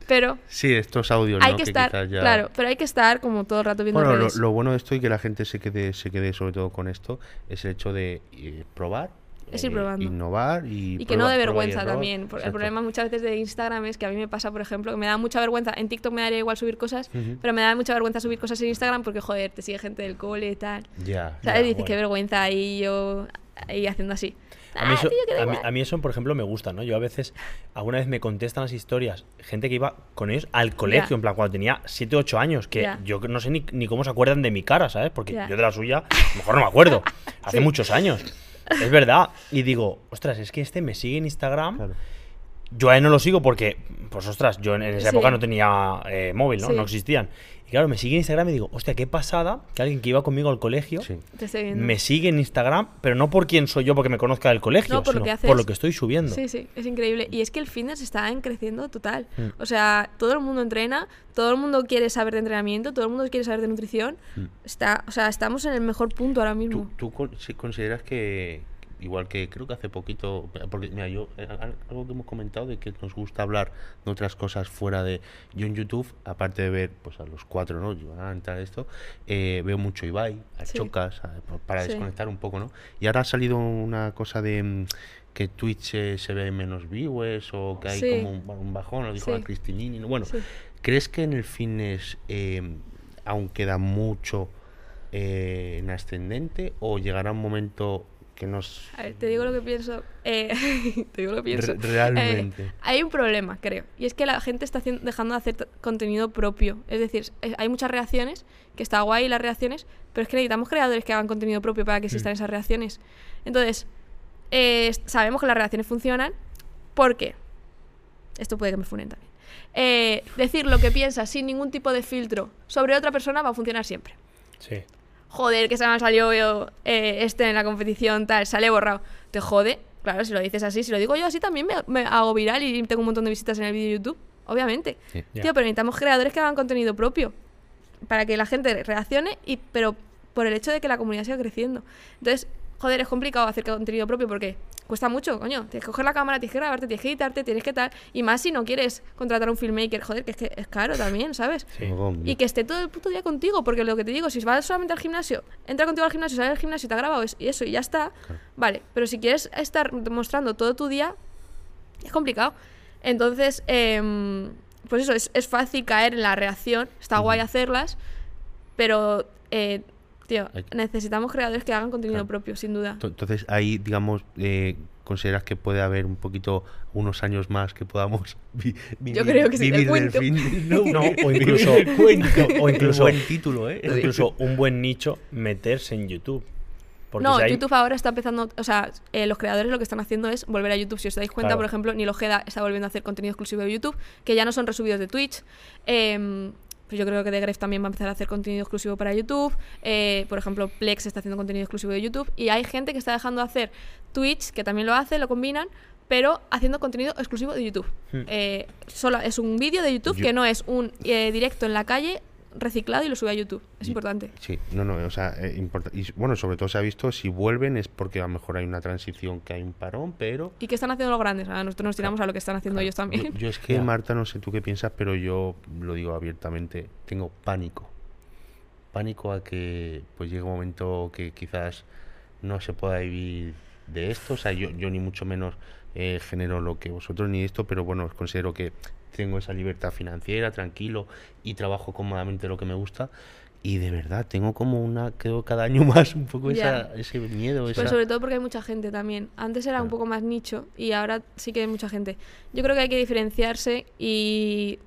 Pero Sí, estos audios, hay ¿no? que estar, quizás ya- claro, pero hay que estar como todo el rato viendo Bueno, lo bueno de esto y que la gente se quede, se quede sobre todo con esto es el hecho de eh, probar, Es ir eh, probando. innovar y, Y que no de y vergüenza también. El problema muchas veces de Instagram es que a mí me pasa, por ejemplo, que me da mucha vergüenza. En TikTok me daría igual subir cosas, pero me da mucha vergüenza subir cosas en Instagram porque, joder, te sigue gente del cole y tal. Ya. ¿Sabes? Ya, Dices, bueno. qué vergüenza ahí yo ahí haciendo así. A mí, Ah, eso, a, mí, a mí eso, por ejemplo, me gusta, ¿no? Yo a veces, alguna vez me contestan las historias, gente que iba con ellos al colegio, en plan, cuando tenía 7 o 8 años, que yo no sé ni, ni cómo se acuerdan de mi cara, ¿sabes? Porque yo de la suya, a lo mejor no me acuerdo, hace Sí. muchos años. Es verdad. Y digo, ostras, es que este me sigue en Instagram. Claro. Yo a él no lo sigo porque, pues ostras, yo en, en esa Sí. época no tenía eh, móvil, ¿no? Sí. No existían. Claro, me sigue en Instagram y digo, hostia, qué pasada que alguien que iba conmigo al colegio Sí. Me sigue en Instagram, pero no por quién soy yo porque me conozca del colegio, No, por lo que haces. por lo que estoy subiendo. Sí, sí, es increíble. Y es que el fitness está en creciendo total. Mm. O sea, todo el mundo entrena, todo el mundo quiere saber de entrenamiento, todo el mundo quiere saber de nutrición. Mm. Está, o sea, estamos en el mejor punto ahora mismo. ¿Tú, tú con- si consideras que, igual que creo que hace poquito, porque mira, yo, eh, al- algo que hemos comentado de que nos gusta hablar de otras cosas fuera de. Yo en YouTube, aparte de ver pues a los cuatro, ¿no? Joan, tal, esto, eh, veo mucho Ibai, a Sí. Chocas, a- para Sí. desconectar un poco, ¿no? Y ahora ha salido una cosa de. mm, que Twitch eh, se ve menos viewers o que hay Sí. como un, bajón, lo dijo la Cristinini. ¿no? Bueno. ¿crees que en el fitness eh, aún queda mucho eh, en ascendente o llegará un momento que nos... A ver, te digo lo que pienso. eh, te digo lo que pienso. Re- realmente. Eh, hay un problema, creo. Y es que la gente está dejando de hacer contenido propio. Es decir, es- hay muchas reacciones, que está guay las reacciones, pero es que necesitamos creadores que hagan contenido propio para que existan esas reacciones. Entonces, eh, sabemos que las reacciones funcionan porque. Esto puede que me funen también. Eh, decir lo que piensas sin ningún tipo de filtro sobre otra persona va a funcionar siempre Sí. Joder, que se me salió yo, eh, este en la competición, tal, sale borrado. Te jode. Claro, si lo dices así, si lo digo yo así también me, me hago viral y tengo un montón de visitas en el vídeo de YouTube. Obviamente. Sí. Tío, pero necesitamos creadores que hagan contenido propio. Para que la gente reaccione, y, pero por el hecho de que la comunidad siga creciendo. Entonces, joder, es complicado hacer contenido propio porque cuesta mucho, coño. Tienes que coger la cámara, tienes que grabarte, tienes que editarte, tienes que tal. Y más si no quieres contratar a un filmmaker, joder, que es que es caro también, ¿sabes? Sí. Y que esté todo el puto día contigo, porque lo que te digo, si vas solamente al gimnasio, entra contigo al gimnasio, sale del gimnasio, te ha grabado y eso y ya está, vale. Pero si quieres estar mostrando todo tu día, es complicado. Entonces, em, pues eso, es, es fácil caer en la reacción, está guay hacerlas, pero, eh, tío, Hay- necesitamos creadores que hagan contenido Claro. propio, sin duda. To- Entonces ahí, digamos, eh, consideras que puede haber un poquito, unos años más que podamos vi- vivir, creo que sí, vivir del fin. No, No, o incluso- cuento. o incluso- buen título, ¿eh? O incluso un buen nicho meterse en YouTube. Porque no, si hay- YouTube ahora está empezando, o sea, eh, los creadores lo que están haciendo es volver a YouTube. Si os dais cuenta, Claro. por ejemplo, Nilo Ojeda está volviendo a hacer contenido exclusivo de YouTube, que ya no son resubidos de Twitch. Em, pues yo creo que The Gref también va a empezar a hacer contenido exclusivo para YouTube. Eh, por ejemplo, Plex está haciendo contenido exclusivo de YouTube. Y hay gente que está dejando de hacer Twitch, que también lo hace, lo combinan, pero haciendo contenido exclusivo de YouTube. Hmm. Eh, solo es un vídeo de YouTube Yo- que no es un eh, directo en la calle reciclado y lo sube a YouTube. Es Y- importante. Sí, no, no, o sea, eh, importa- y bueno, sobre todo se ha visto si vuelven es porque a lo mejor hay una transición, que hay un parón, pero... ¿Y qué están haciendo los grandes? Ah, nosotros nos tiramos a lo que están haciendo Claro, ellos también. Yo, yo es que. Marta, no sé tú qué piensas, pero yo lo digo abiertamente, tengo pánico. Pánico a que pues llegue un momento que quizás no se pueda vivir de esto. O sea, yo, yo ni mucho menos eh, genero lo que vosotros ni esto, pero bueno, considero que tengo esa libertad financiera, tranquilo, y trabajo cómodamente lo que me gusta. Y de verdad, tengo como una, creo cada año más, un poco esa, ese miedo, Pero esa... sobre todo porque hay mucha gente también. Antes era un Claro. poco más nicho y ahora sí que hay mucha gente. Yo creo que hay que diferenciarse y,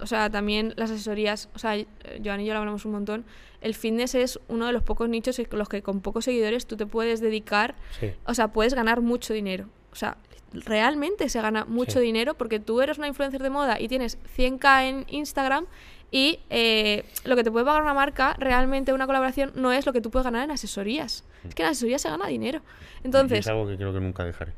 o sea, también las asesorías, o sea, Joan y yo lo hablamos un montón. El fitness es uno de los pocos nichos en los que con pocos seguidores tú te puedes dedicar, Sí. o sea, puedes ganar mucho dinero. O sea, realmente se gana mucho Sí. dinero porque tú eres una influencer de moda y tienes 100k en Instagram y eh, lo que te puede pagar una marca, realmente una colaboración, no es lo que tú puedes ganar en asesorías. Es que en asesorías se gana dinero. y Entonces, es algo que creo que nunca dejaré.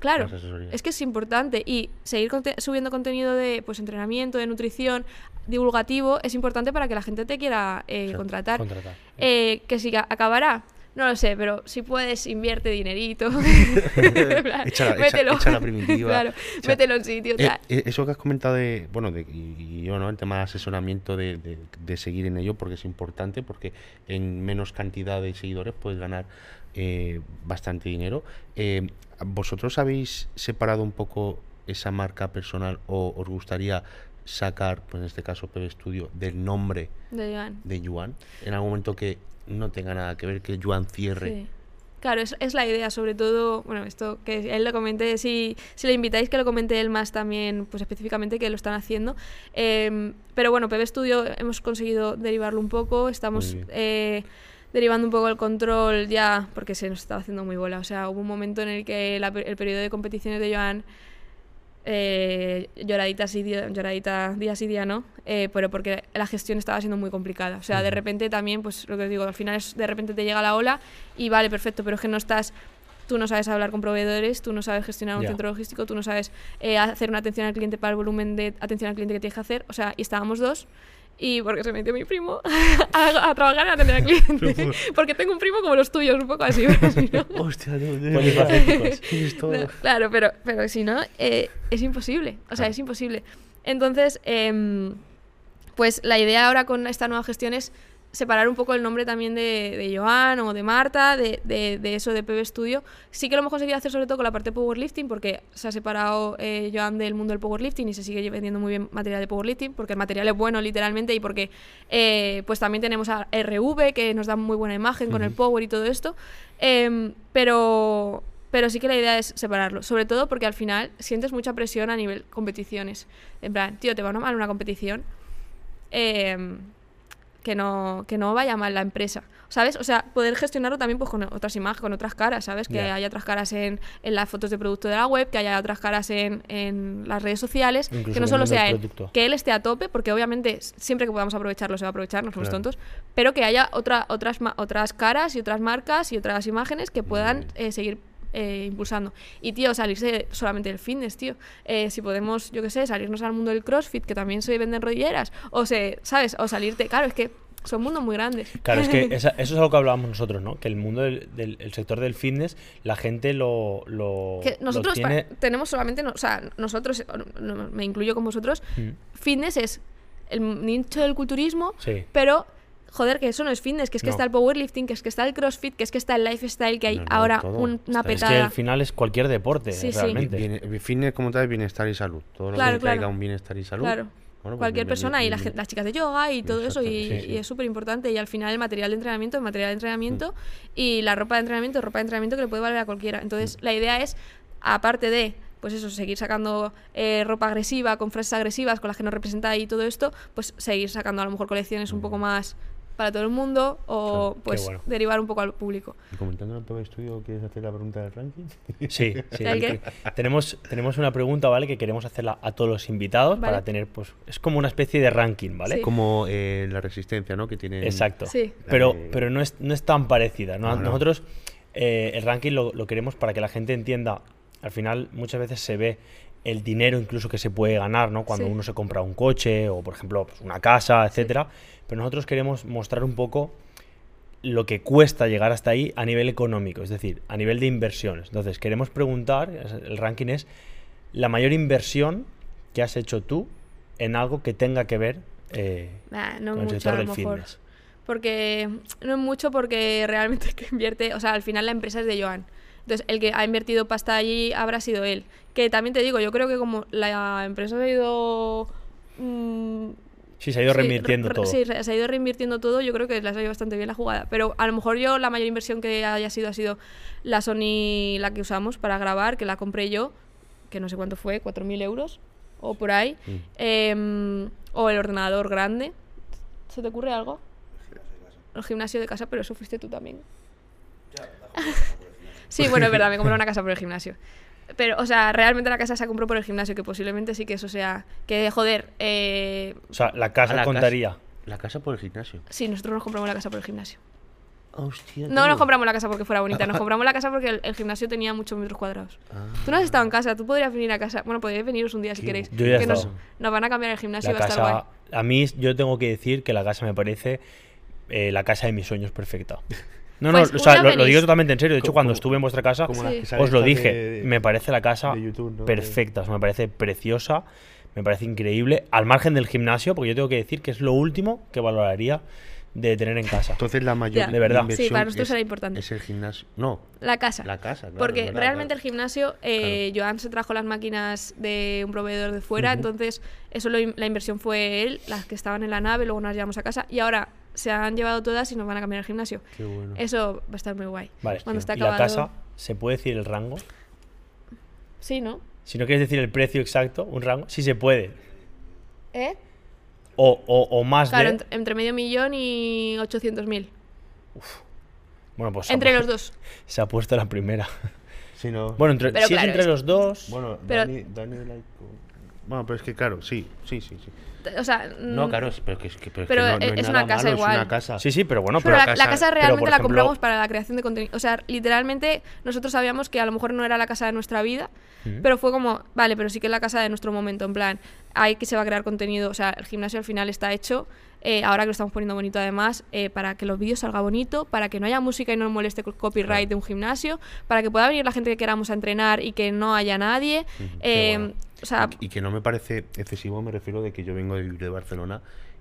claro, es que es importante y seguir conte- subiendo contenido de pues entrenamiento, de nutrición, divulgativo, es importante para que la gente te quiera eh, contratar. Contratar. Eh, que si ca- acabará, no lo sé, pero si puedes, invierte dinerito. Plan, Echa la- echa- echa la primitiva. claro, O sea, mételo en sitio. Eh, tal. eh, eso que has comentado de, bueno, de, y, yo, ¿no? El tema de asesoramiento, de, de- de seguir en ello, porque es importante, porque en menos cantidad de seguidores puedes ganar eh, bastante dinero. Eh, ¿Vosotros habéis separado un poco esa marca personal o os gustaría sacar, pues en este caso PB Studio, del nombre De Joan. de Yuan? En algún momento que no tenga nada que ver, que Yuan cierre. Sí. Claro, es, es la idea, sobre todo, bueno, esto que él lo comente, si, si le invitáis que lo comente él más también, pues específicamente que lo están haciendo. Em, pero bueno, PB Studio hemos conseguido derivarlo un poco, estamos eh, derivando un poco el control ya, porque se nos estaba haciendo muy bola. O sea, hubo un momento en el que la el periodo de competiciones de Joan eh, lloradita, sí, día- lloradita día sí, día no, eh, pero porque la gestión estaba siendo muy complicada. O sea, de repente también, pues lo que os digo, al final es, de repente te llega la ola y vale, perfecto, pero es que no estás, tú no sabes hablar con proveedores, tú no sabes gestionar un Ya. centro logístico, tú no sabes eh, hacer una atención al cliente para el volumen de atención al cliente que tienes que hacer. O sea, y estábamos dos. Y porque se metió mi primo a, a trabajar en atención al cliente. porque tengo un primo como los tuyos, un poco así. no- Hostia, no, de no, claro, pero, pero si no, eh, es imposible. O sea, Claro. es imposible. Entonces, em, pues la idea ahora con esta nueva gestión es separar un poco el nombre también de, de Joan o de Marta, de, de- de eso de PB Studio. Sí que lo hemos conseguido hacer sobre todo con la parte de powerlifting, porque se ha separado eh, Joan del mundo del powerlifting y se sigue vendiendo muy bien material de powerlifting, porque el material es bueno literalmente y porque eh, pues también tenemos a RV, que nos da muy buena imagen con el power y todo esto. Em, pero, pero sí que la idea es separarlo, sobre todo porque al final sientes mucha presión a nivel competiciones. En plan, tío, te va a mal una competición. em, que no, que no vaya mal la empresa, ¿sabes? O sea, poder gestionarlo también pues con otras imágenes, con otras caras, ¿sabes? Que Ya. haya otras caras en, en las fotos de producto de la web, que haya otras caras en, en las redes sociales, Incluso que no solo sea él, que él esté a tope, porque obviamente siempre que podamos aprovecharlo se va a aprovechar, no somos Claro. tontos, pero que haya otra, otras, otras caras y otras marcas y otras imágenes que puedan eh, seguir eh, impulsando. Y, tío, salirse solamente del fitness, tío. Eh, si podemos, yo qué sé, salirnos al mundo del crossfit, que también se venden rodilleras, o se, ¿sabes? O salirte, claro, es que son mundos muy grandes. Claro, es que esa- eso es algo que hablábamos nosotros, ¿no? Que el mundo del, del- el sector del fitness, la gente lo, lo, que lo nosotros tiene... tenemos solamente, no- o sea, nosotros, no- no- me incluyo con vosotros, Mm, fitness es el nicho del culturismo, Sí. pero joder, que eso no es fitness, que es que No. está el powerlifting, que es que está el crossfit, que es que está el lifestyle, que hay No, no, ahora todo. una Está- Es que petada. al final es cualquier deporte, Sí, sí. realmente. Viene- fitness como tal es bienestar y salud. Todo lo Claro, que traiga claro. un bienestar y salud. Claro. bueno, pues Cualquier bien- persona bien- y bien- las chicas de yoga y todo eso y, sí, sí. es súper importante y al final el material de entrenamiento es material de entrenamiento y la ropa de entrenamiento ropa de entrenamiento que le puede valer a cualquiera. Entonces la idea es, aparte de pues eso, seguir sacando eh, ropa agresiva, con frases agresivas, con las que nos representa y todo esto, pues seguir sacando a lo mejor colecciones un poco más para todo el mundo o pues bueno. derivar un poco al público. Y comentando en el PB Studio, ¿quieres hacer la pregunta del ranking? Sí, sí. ¿El? Tenemos, tenemos una pregunta, ¿vale? Que queremos hacerla a todos los invitados Vale. para tener, pues, es como una especie de ranking, ¿vale? Sí. Como eh, la resistencia, ¿no? Que tiene. Exacto. Sí. Pero, Eh, pero no, es, no es tan parecida. ¿no? No, no. Nosotros eh, el ranking lo, lo queremos para que la gente entienda. Al final muchas veces se ve el dinero incluso que se puede ganar, ¿no? Cuando Sí. uno se compra un coche o, por ejemplo, pues, una casa, etcétera. Pero nosotros queremos mostrar un poco lo que cuesta llegar hasta ahí a nivel económico, es decir, a nivel de inversiones. Entonces, queremos preguntar, el ranking es la mayor inversión que has hecho tú en algo que tenga que ver eh, Nah, no con el sector del fitness. Porque no es mucho porque realmente el que invierte, o sea, al final la empresa es de Joan. Entonces, el que ha invertido pasta allí habrá sido él. Que también te digo, yo creo que como la empresa ha ido... mm, Sí, se ha ido sí, reinvirtiendo re- todo. Sí, se ha ido reinvirtiendo todo. Yo creo que le ha salido bastante bien la jugada. Pero a lo mejor yo la mayor inversión que haya sido ha sido la Sony, la que usamos para grabar, que la compré yo, que no sé cuánto fue, 4.000 euros o por ahí. Mm. Em, o el ordenador grande. ¿Se te ocurre algo? El gimnasio de casa, pero eso fuiste tú también. sí, bueno, es verdad, me compré una casa por el gimnasio. Pero, o sea, realmente la casa se compró por el gimnasio, que posiblemente sí que eso sea. Que, joder, eh, O sea, la casa la contaría. La casa por el gimnasio. sí, nosotros nos compramos la casa por el gimnasio. Hostia. No tío. nos compramos la casa porque fuera bonita, nos compramos la casa porque el, el gimnasio tenía muchos metros cuadrados. Ah. Tú no has estado en casa, tú podrías venir a casa. Bueno, podríais veniros un día si queréis. Yo ya que nos, van a cambiar el gimnasio y va a estar guay. a mí yo tengo que decir que la casa me parece eh, la casa de mis sueños perfecta. No, Pues no, o sea, lo, digo totalmente en serio. De hecho, cuando estuve en vuestra casa, Sí. os lo dije. de- me parece la casa de YouTube, ¿no? perfecta. o sea, me parece preciosa. Me parece increíble. Al margen del gimnasio, porque yo tengo que decir que es lo último que valoraría de tener en casa. Entonces la mayor. De verdad. Sí, para nosotros es, era importante. Es el gimnasio. No, La casa. la casa. claro, Porque verdad, realmente claro. el gimnasio, eh, Joan se trajo las máquinas de un proveedor de fuera, entonces eso lo la inversión fue él, las que estaban en la nave, luego nos llevamos a casa y ahora se han llevado todas y nos van a cambiar el gimnasio. Qué bueno. Eso va a estar muy guay. Vale. Cuando está y la casa, ¿se puede decir el rango? Sí, ¿no? Si no quieres decir el precio exacto, un rango, sí se puede. ¿Eh? O, o, o más Claro, de. entre, entre medio millón y 800.000. Bueno, pues Entre los dos. Se ha puesto la primera. Sí, no. Bueno, entre, Pero si claro, es entre es- los dos. Bueno, Pero- Dani, Dani like- Bueno, pero es que claro, sí, sí, sí, sí. O sea, No, mm, claro, es- pero que es que, pero es pero que no, no es- una casa malo, igual. Es una casa. Sí, sí, pero bueno, Pero pero, la, la casa- casa pero, realmente la ejemplo- compramos para la creación de contenido. O sea, literalmente nosotros sabíamos que a lo mejor no era la casa de nuestra vida, pero fue como, vale, pero sí que es la casa de nuestro momento. En plan, hay que se va a crear contenido. O sea, el gimnasio al final está hecho, eh, ahora que lo estamos poniendo bonito además, eh, para que los vídeos salga bonito, para que no haya música y no nos moleste el copyright Claro. de un gimnasio, para que pueda venir la gente que queramos a entrenar y que no haya nadie. Eh, bueno. O sea, y, y que no me parece excesivo, me refiero de que yo vengo de vivir de Barcelona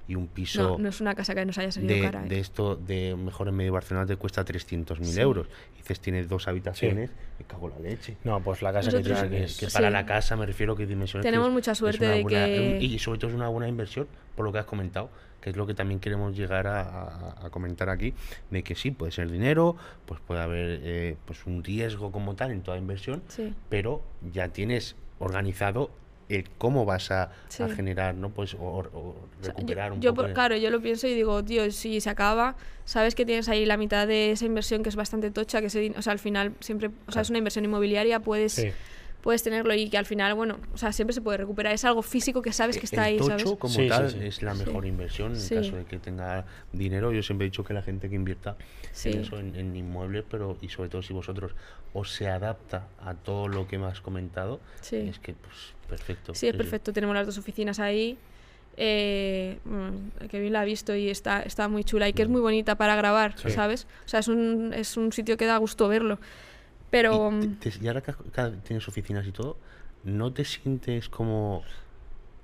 y un piso No, no es una casa que nos haya salido de, cara. ¿eh? de esto de mejor en medio de Barcelona te cuesta 300.000 Sí. euros. Y dices, tienes dos habitaciones, me cago en la leche. No, pues la casa que Nosotros- tienes que, que Sí. para la casa me refiero que dimensiones que Tenemos es- mucha suerte de buena- que- y sobre todo es una buena inversión por lo que has comentado que es lo que también queremos llegar a, a- a comentar aquí de que sí puede ser dinero pues puede haber eh, pues un riesgo como tal en toda inversión Sí. pero ya tienes organizado el cómo vas a, generar no pues o, o O sea, recuperar yo, un yo poco por- claro, yo lo pienso y digo, tío, si se acaba, sabes que tienes ahí la mitad de esa inversión que es bastante tocha, que din- o sea, al final siempre, o sea, es una inversión inmobiliaria, puedes, Sí. Puedes tenerlo y que al final, bueno, o sea, siempre se puede recuperar. Es algo físico que sabes que está el ahí, tocho ¿sabes? como Sí, sí, tal sí. es la Sí. mejor inversión en Sí. caso de que tenga dinero yo siempre he dicho que la gente que invierta Sí. en eso en, en inmuebles pero y sobre todo si vosotros os se adapta a todo lo que me has comentado Sí. es que pues perfecto Sí, es perfecto. Tenemos las dos oficinas ahí. Eh, mm, que bien la ha visto y está, está muy chula y que es muy bonita para grabar, Sí. ¿sabes? O sea, es un, es un sitio que da gusto verlo. Pero y, mm, te- te- y ahora que tienes oficinas y todo no te sientes como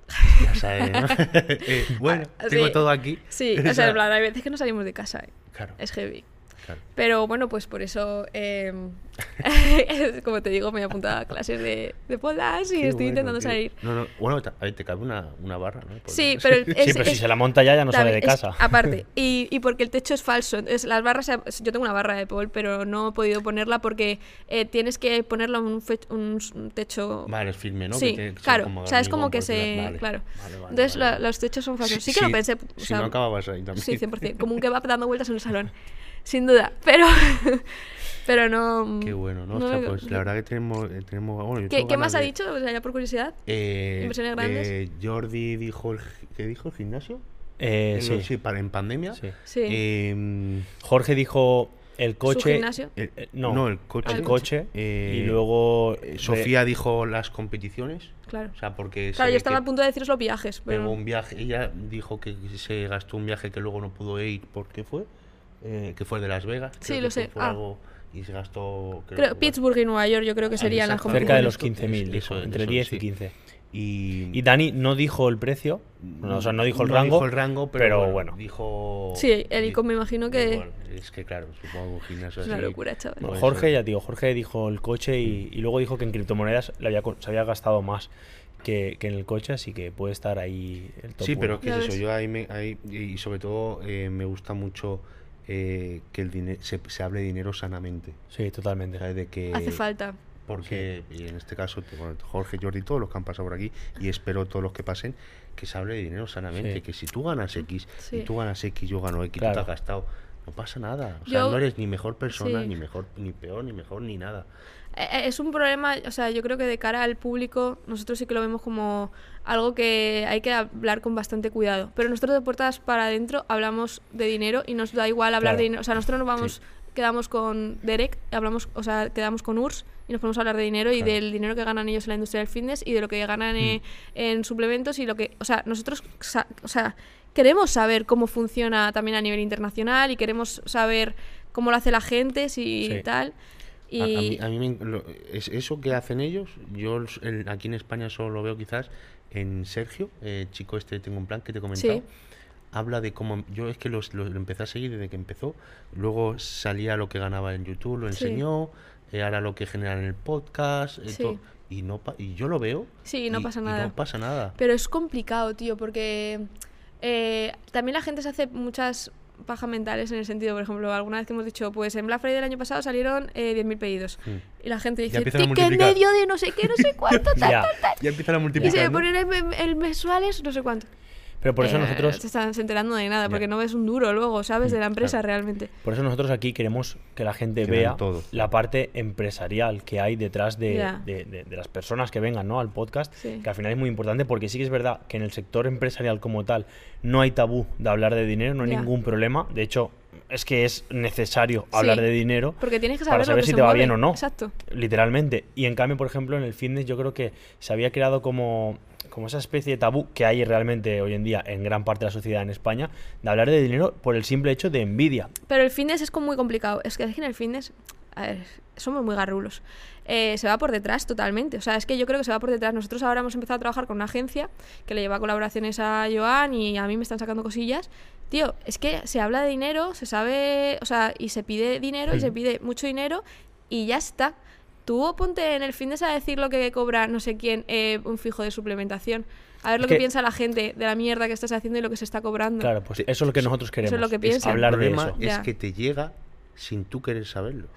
ya sabes, ¿no? Eh, bueno Ah, tengo todo aquí sí, O sea, sea, en plan, hay veces que no salimos de casa, eh. claro, es heavy. Claro. Pero bueno, pues por eso, eh, como te digo, me he apuntado a clases de, de pole dance y Qué estoy bueno, intentando tío. salir. no, no, bueno ver, te cabe una, una barra ¿no? Sí, pero el- Sí, es- pero si es- se la monta ya, ya no sale de casa. aparte, y, y porque el techo es falso. Es, las barras, yo tengo una barra de pole, pero no he podido ponerla porque eh, tienes que ponerla en un, fe- un techo. Vale, es firme, ¿no? Sí, que claro. O sea, es como que se. vale, claro. vale, vale, Entonces la- los techos son falsos. Sí, Sí, que lo pensé. o si sea, no acababas ahí también. Sí, 100%. Como un kebab dando vueltas en un salón. Sin duda. Pero. pero no. Qué bueno, ¿no? no Hostia, me- pues la verdad que tenemos, eh, tenemos bueno, yo ¿Qué, qué más ha dicho? O sea, ya por curiosidad. Eh, ¿Inversiones grandes? eh, Jordi dijo el, ¿qué dijo el gimnasio? Eh, En lo- sí, para, en pandemia. sí. Sí. Em, Jorge dijo el Su coche. gimnasio. el- Eh, no, no, el coche. el coche. Eh, y luego. eh, Sofía dijo las competiciones. Claro. O sea, porque. Claro, yo estaba a punto de deciros los viajes. pegó Pero... un viaje. Ella dijo que se gastó un viaje que luego no pudo ir. ¿Por qué fue? Eh, que fue el de Las Vegas. Sí, lo que fue sé. Ah. algo y se gastó. creo Creo, que- Pittsburgh y Nueva York yo creo que serían las cerca de los competiciones. 15.000, Eso- dijo, entre eso 10 sí. y 15. Y, Y Dani no dijo el precio, no, o sea, no dijo el no rango. dijo el rango, pero, pero bueno, bueno. dijo. Sí, el ICO me imagino que- Bueno, es que claro, supongo que gimnasio Es una así- locura, chaval. No, Jorge, ya digo, Jorge dijo el coche y, y luego dijo que en criptomonedas le había, co- se había gastado más que, que en el coche, así que puede estar ahí el top Sí, pero. ¿qué Ya es eso? Yo ahí, me, ahí y sobre todo eh, me gusta mucho eh, que el dinero se, se hable de dinero sanamente. Sí, totalmente. ¿sabes? De que, Hace falta. Porque, y en este caso, bueno, Jorge, Jordi, todos los que han pasado por aquí, y espero todos los que pasen, que se hable de dinero sanamente. Sí. Que si tú ganas X Sí. y tú ganas X, yo gano X, tú Claro. te has gastado, no pasa nada. O sea, Yo- no eres ni mejor persona, Sí. ni mejor, ni peor, ni mejor, ni nada. Eh, eh, Es un problema, o sea, yo creo que de cara al público, nosotros sí que lo vemos como algo que hay que hablar con bastante cuidado. Pero nosotros de puertas para adentro hablamos de dinero y nos da igual hablar Claro. de dinero. O sea, nosotros nos vamos, Sí. quedamos con Derek, hablamos, o sea, quedamos con URSS y nos ponemos a hablar de dinero y del dinero que ganan ellos en la industria del fitness y de lo que ganan eh, en suplementos y lo que, o sea, nosotros, o sea, queremos saber cómo funciona también a nivel internacional y queremos saber cómo lo hace la gente, si Sí. tal. Y A, a mí, a mí me lo- es eso que hacen ellos, yo el- aquí en España solo lo veo quizás en Sergio, el chico este tengo un plan que te he comentado. Sí. Habla de cómo. Yo es que los, los- lo empecé a seguir desde que empezó. Luego salía lo que ganaba en YouTube, lo Sí. enseñó. eh, ahora lo que genera en el podcast. eh, Sí. y, no, y yo lo veo. Sí, no y- pasa y nada. no pasa nada. Pero es complicado, tío, porque eh, también la gente se hace muchas pajas mentales en el sentido, por ejemplo, alguna vez que hemos dicho, pues en Black Friday del año pasado salieron eh, 10.000 pedidos. Y la gente dice, ticket multiplicar". medio de no sé qué, no sé cuánto, tal, Ya. tal, tal. Ya empiezan a Y multiplicar. se ¿no? ponen en, en mensuales, no sé cuánto. Pero por eso Eh, nosotros se están enterando de nada, Ya. porque no ves un duro luego, ¿sabes? De la empresa claro. realmente. Por eso nosotros aquí queremos que la gente Que vea todo. la parte empresarial que hay detrás de, de- de- de las personas que vengan ¿no? al podcast, Sí. que al final es muy importante porque sí que es verdad que en el sector empresarial como tal no hay tabú de hablar de dinero, no hay Ya. ningún problema. De hecho, es que es necesario hablar Sí. de dinero Porque tienes que saber, para lo saber que si te va mueve. bien o no. Exacto. Literalmente. Y en cambio, por ejemplo, en el fitness yo creo que se había creado como, como esa especie de tabú que hay realmente hoy en día en gran parte de la sociedad en España de hablar de dinero por el simple hecho de envidia. Pero el fitness es como muy complicado. Es que en el fitness a ver, somos muy garrulos. Eh, se va por detrás totalmente. O sea, es que yo creo que se va por detrás. Nosotros ahora hemos empezado a trabajar con una agencia que le lleva colaboraciones a Joan y a mí me están sacando cosillas. Tío, es que se habla de dinero, se sabe, o sea, y se pide dinero y se pide mucho dinero y ya está. Tú ponte en el fin de a decir lo que cobra no sé quién eh, un fijo de suplementación. A ver lo que, piensa la gente de la mierda que estás haciendo y lo que se está cobrando. Claro, pues eso es lo que nosotros queremos. Eso es lo que piensa. hablar el de problema eso. es que te llega sin tú querer saberlo.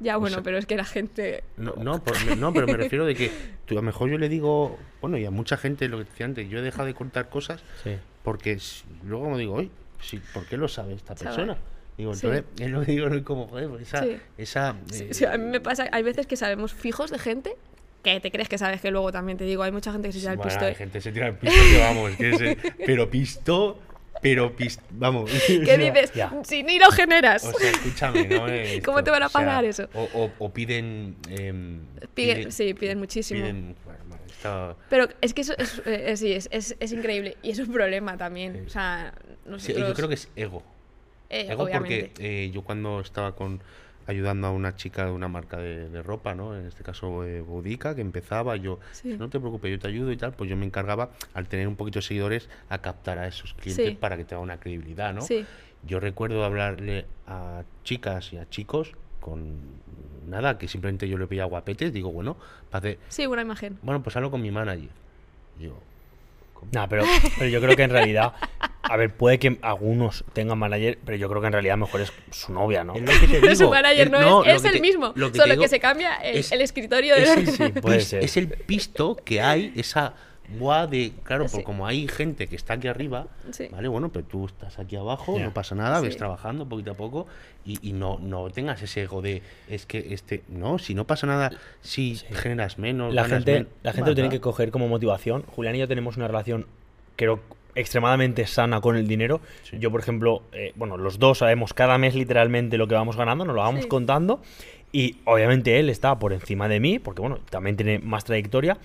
Ya, bueno, sea- pero es que la gente... No, no, por- no, pero me refiero de que tú, a lo mejor yo le digo, bueno, y a mucha gente lo que decía antes, yo he dejado de contar cosas Sí. porque luego como digo, oye, sí, ¿por qué lo sabe esta persona? Digo, Sí. entonces, es lo que digo, no es como, joder, pues esa, Sí. esa Sí, eh, sí, a mí me pasa, hay veces que sabemos fijos de gente que te crees que sabes que luego también te digo, hay mucha gente que se tira el bueno, pisto. hay gente que se tira el pisto que vamos, que es, eh, pero pisto, pero pisto, vamos. ¿Qué dices? ya. Si ni lo generas. O sea, escúchame, ¿no? Eh, ¿Cómo esto, te van a o sea, pagar eso? O, o- o piden, em, Piden- sí, piden muchísimo. piden- bueno, bueno, esto- Pero es que eso es, eh, eh, sí, es, es, es increíble. Y es un problema también. Sí. O sea, sí, nosotros... yo creo que es ego. Eh, obviamente. porque eh, yo cuando estaba con ayudando a una chica de una marca de, de ropa, ¿no? En este caso eh, Boudica, que empezaba, yo, Sí. no te preocupes, yo te ayudo y tal, pues yo me encargaba, al tener un poquito de seguidores, a captar a esos clientes Sí. para que tenga una credibilidad, ¿no? Sí. Yo recuerdo hablarle a chicas y a chicos con nada, que simplemente yo le pedía guapetes, digo, bueno, para hacer, Sí, buena imagen. bueno, pues hablo con mi manager. Yo, ¿cómo? No, pero, pero yo creo que en realidad, a ver, puede que algunos tengan manager, pero yo creo que en realidad mejor es su novia, ¿no? Es lo que te Pero su manager no, no, es, es el te- mismo. que solo que se cambia el, es- el escritorio de... es el, Sí, puede ser. es el pisto que hay, esa guá de, claro, Sí. por como hay gente que está aquí arriba, Sí. vale, bueno, pero tú estás aquí abajo, no pasa nada, ves trabajando poquito a poco y, y no, no tengas ese ego de, es que este, no, si no pasa nada, si Sí. generas menos, La gente, men- la gente lo tiene que coger como motivación. Julián y yo tenemos una relación, creo, extremadamente sana con el dinero. Sí. Yo, por ejemplo, eh, bueno, los dos sabemos cada mes literalmente lo que vamos ganando, nos lo vamos Sí. contando. Y obviamente él está por encima de mí, porque bueno, también tiene más trayectoria.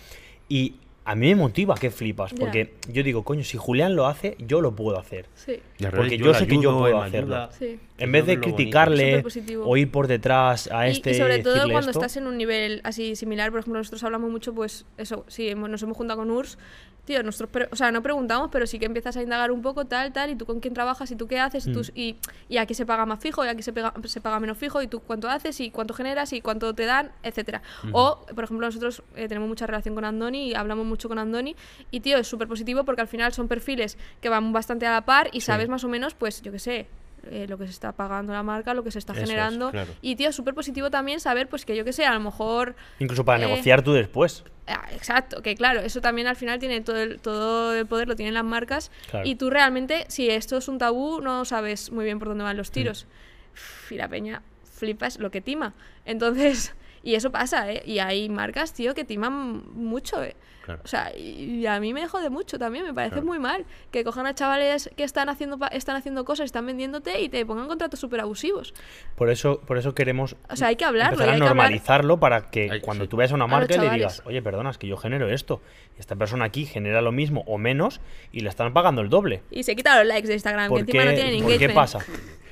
Y a mí me motiva que flipas, Ya. porque yo digo, coño, si Julián lo hace, yo lo puedo hacer. Sí, porque yo sé que yo puedo hacerlo. sí. En vez de criticarle o ir por detrás a Y- este y, sobre todo cuando esto, estás en un nivel así similar, por ejemplo, nosotros hablamos mucho, pues eso, sí, hemos- nos hemos juntado con URSS, tío, nosotros, pre- o sea, no preguntamos, pero sí que empiezas a indagar un poco, tal, tal, y tú con quién trabajas, y tú qué haces, y, tú- Mm. y, y aquí se paga más fijo, y aquí se, pega- se paga menos fijo, y tú cuánto haces, y cuánto generas, y cuánto te dan, etcétera. O, por ejemplo, nosotros eh, tenemos mucha relación con Andoni, y hablamos mucho con Andoni, y tío, es súper positivo porque al final son perfiles que van bastante a la par, y sabes más o menos, pues, yo qué sé, eh, lo que se está pagando la marca, lo que se está Eso es, generando. claro. Y tío, súper positivo también saber, pues que yo que sé, a lo mejor. incluso para eh, negociar tú después. ah, exacto, que claro, eso también al final tiene todo el, todo el poder, lo tienen las marcas. Claro. Y tú realmente, si esto es un tabú, no sabes muy bien por dónde van Mm. los tiros. Uf, Y la peña flipas lo que tima. Entonces, y eso pasa, ¿eh? Y hay marcas, tío, que timan mucho, ¿eh? Claro. O sea, y y a mí me jode mucho también, me parece Claro. muy mal que cojan a chavales que están haciendo pa- están haciendo cosas, están vendiéndote y te pongan contratos súper abusivos. Por eso, por eso queremos O sea, hay que hablarlo, empezar a hay que hablar- normalizarlo para que cuando sí. tú veas a una marca le digas, oye, perdona, es que yo genero esto. Y esta persona aquí genera lo mismo o menos y le están pagando el doble. Y se quitan los likes de Instagram, que ¿Por encima no qué, tienen por qué engagement. pasa?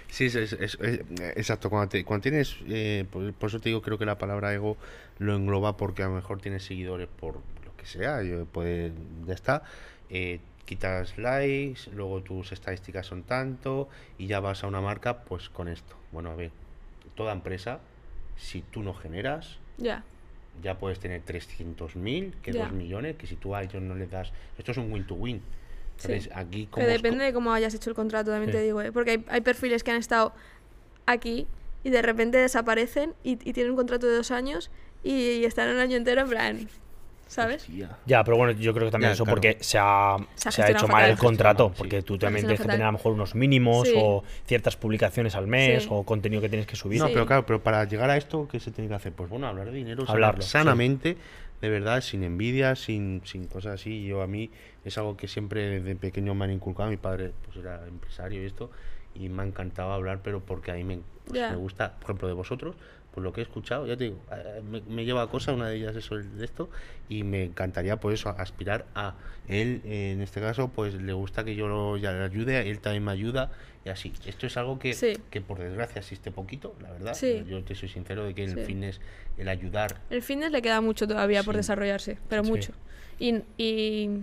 Sí, es, es- es- es- exacto. Cuando, te- cuando tienes, eh, por, por eso te digo, creo que la palabra ego lo engloba porque a lo mejor tienes seguidores por que sea, yo, pues ya está. eh, quitas likes, luego tus estadísticas son tanto y ya vas a una marca pues con esto. Bueno, a ver, toda empresa, si tú no generas, Ya. ya puedes tener 300.000, que. 2 millones, que si tú a ellos no les das... Esto es un win-to-win. Sí. Aquí como... depende de cómo hayas hecho el contrato, también Sí. te digo, ¿eh? Porque hay, hay perfiles que han estado aquí y de repente desaparecen y, y tienen un contrato de dos años y, y están un año entero en plan, ¿sabes? Hostia. Ya, pero bueno, yo creo que también Ya, eso claro. porque se ha, Se ha se ha hecho mal fatal. el contrato, Sí. porque tú también tienes que gestionado tener a lo mejor unos mínimos Sí. o ciertas publicaciones al mes Sí. o contenido que tienes que subir. No, Sí. pero claro, pero para llegar a esto, ¿qué se tiene que hacer? Pues bueno, hablar de dinero Hablarlo, sí. sanamente, de verdad, sin envidia, sin, sin cosas así. Yo a mí es algo que siempre desde pequeño me han inculcado. Mi padre pues era empresario y esto, y me ha encantado hablar, pero porque a mí me, pues, Ya. me gusta, por ejemplo, de vosotros, por lo que he escuchado, ya te digo, me, me lleva a cosa, una de ellas es el de esto, y me encantaría pues eso, aspirar a él, en este caso, pues le gusta que yo lo, ya le ayude, él también me ayuda, y así. Esto es algo que, Sí. que por desgracia existe poquito, la verdad. Sí. Yo te soy sincero de que el Sí. fitness, el ayudar, El fitness le queda mucho todavía por desarrollarse, pero mucho. Y, y,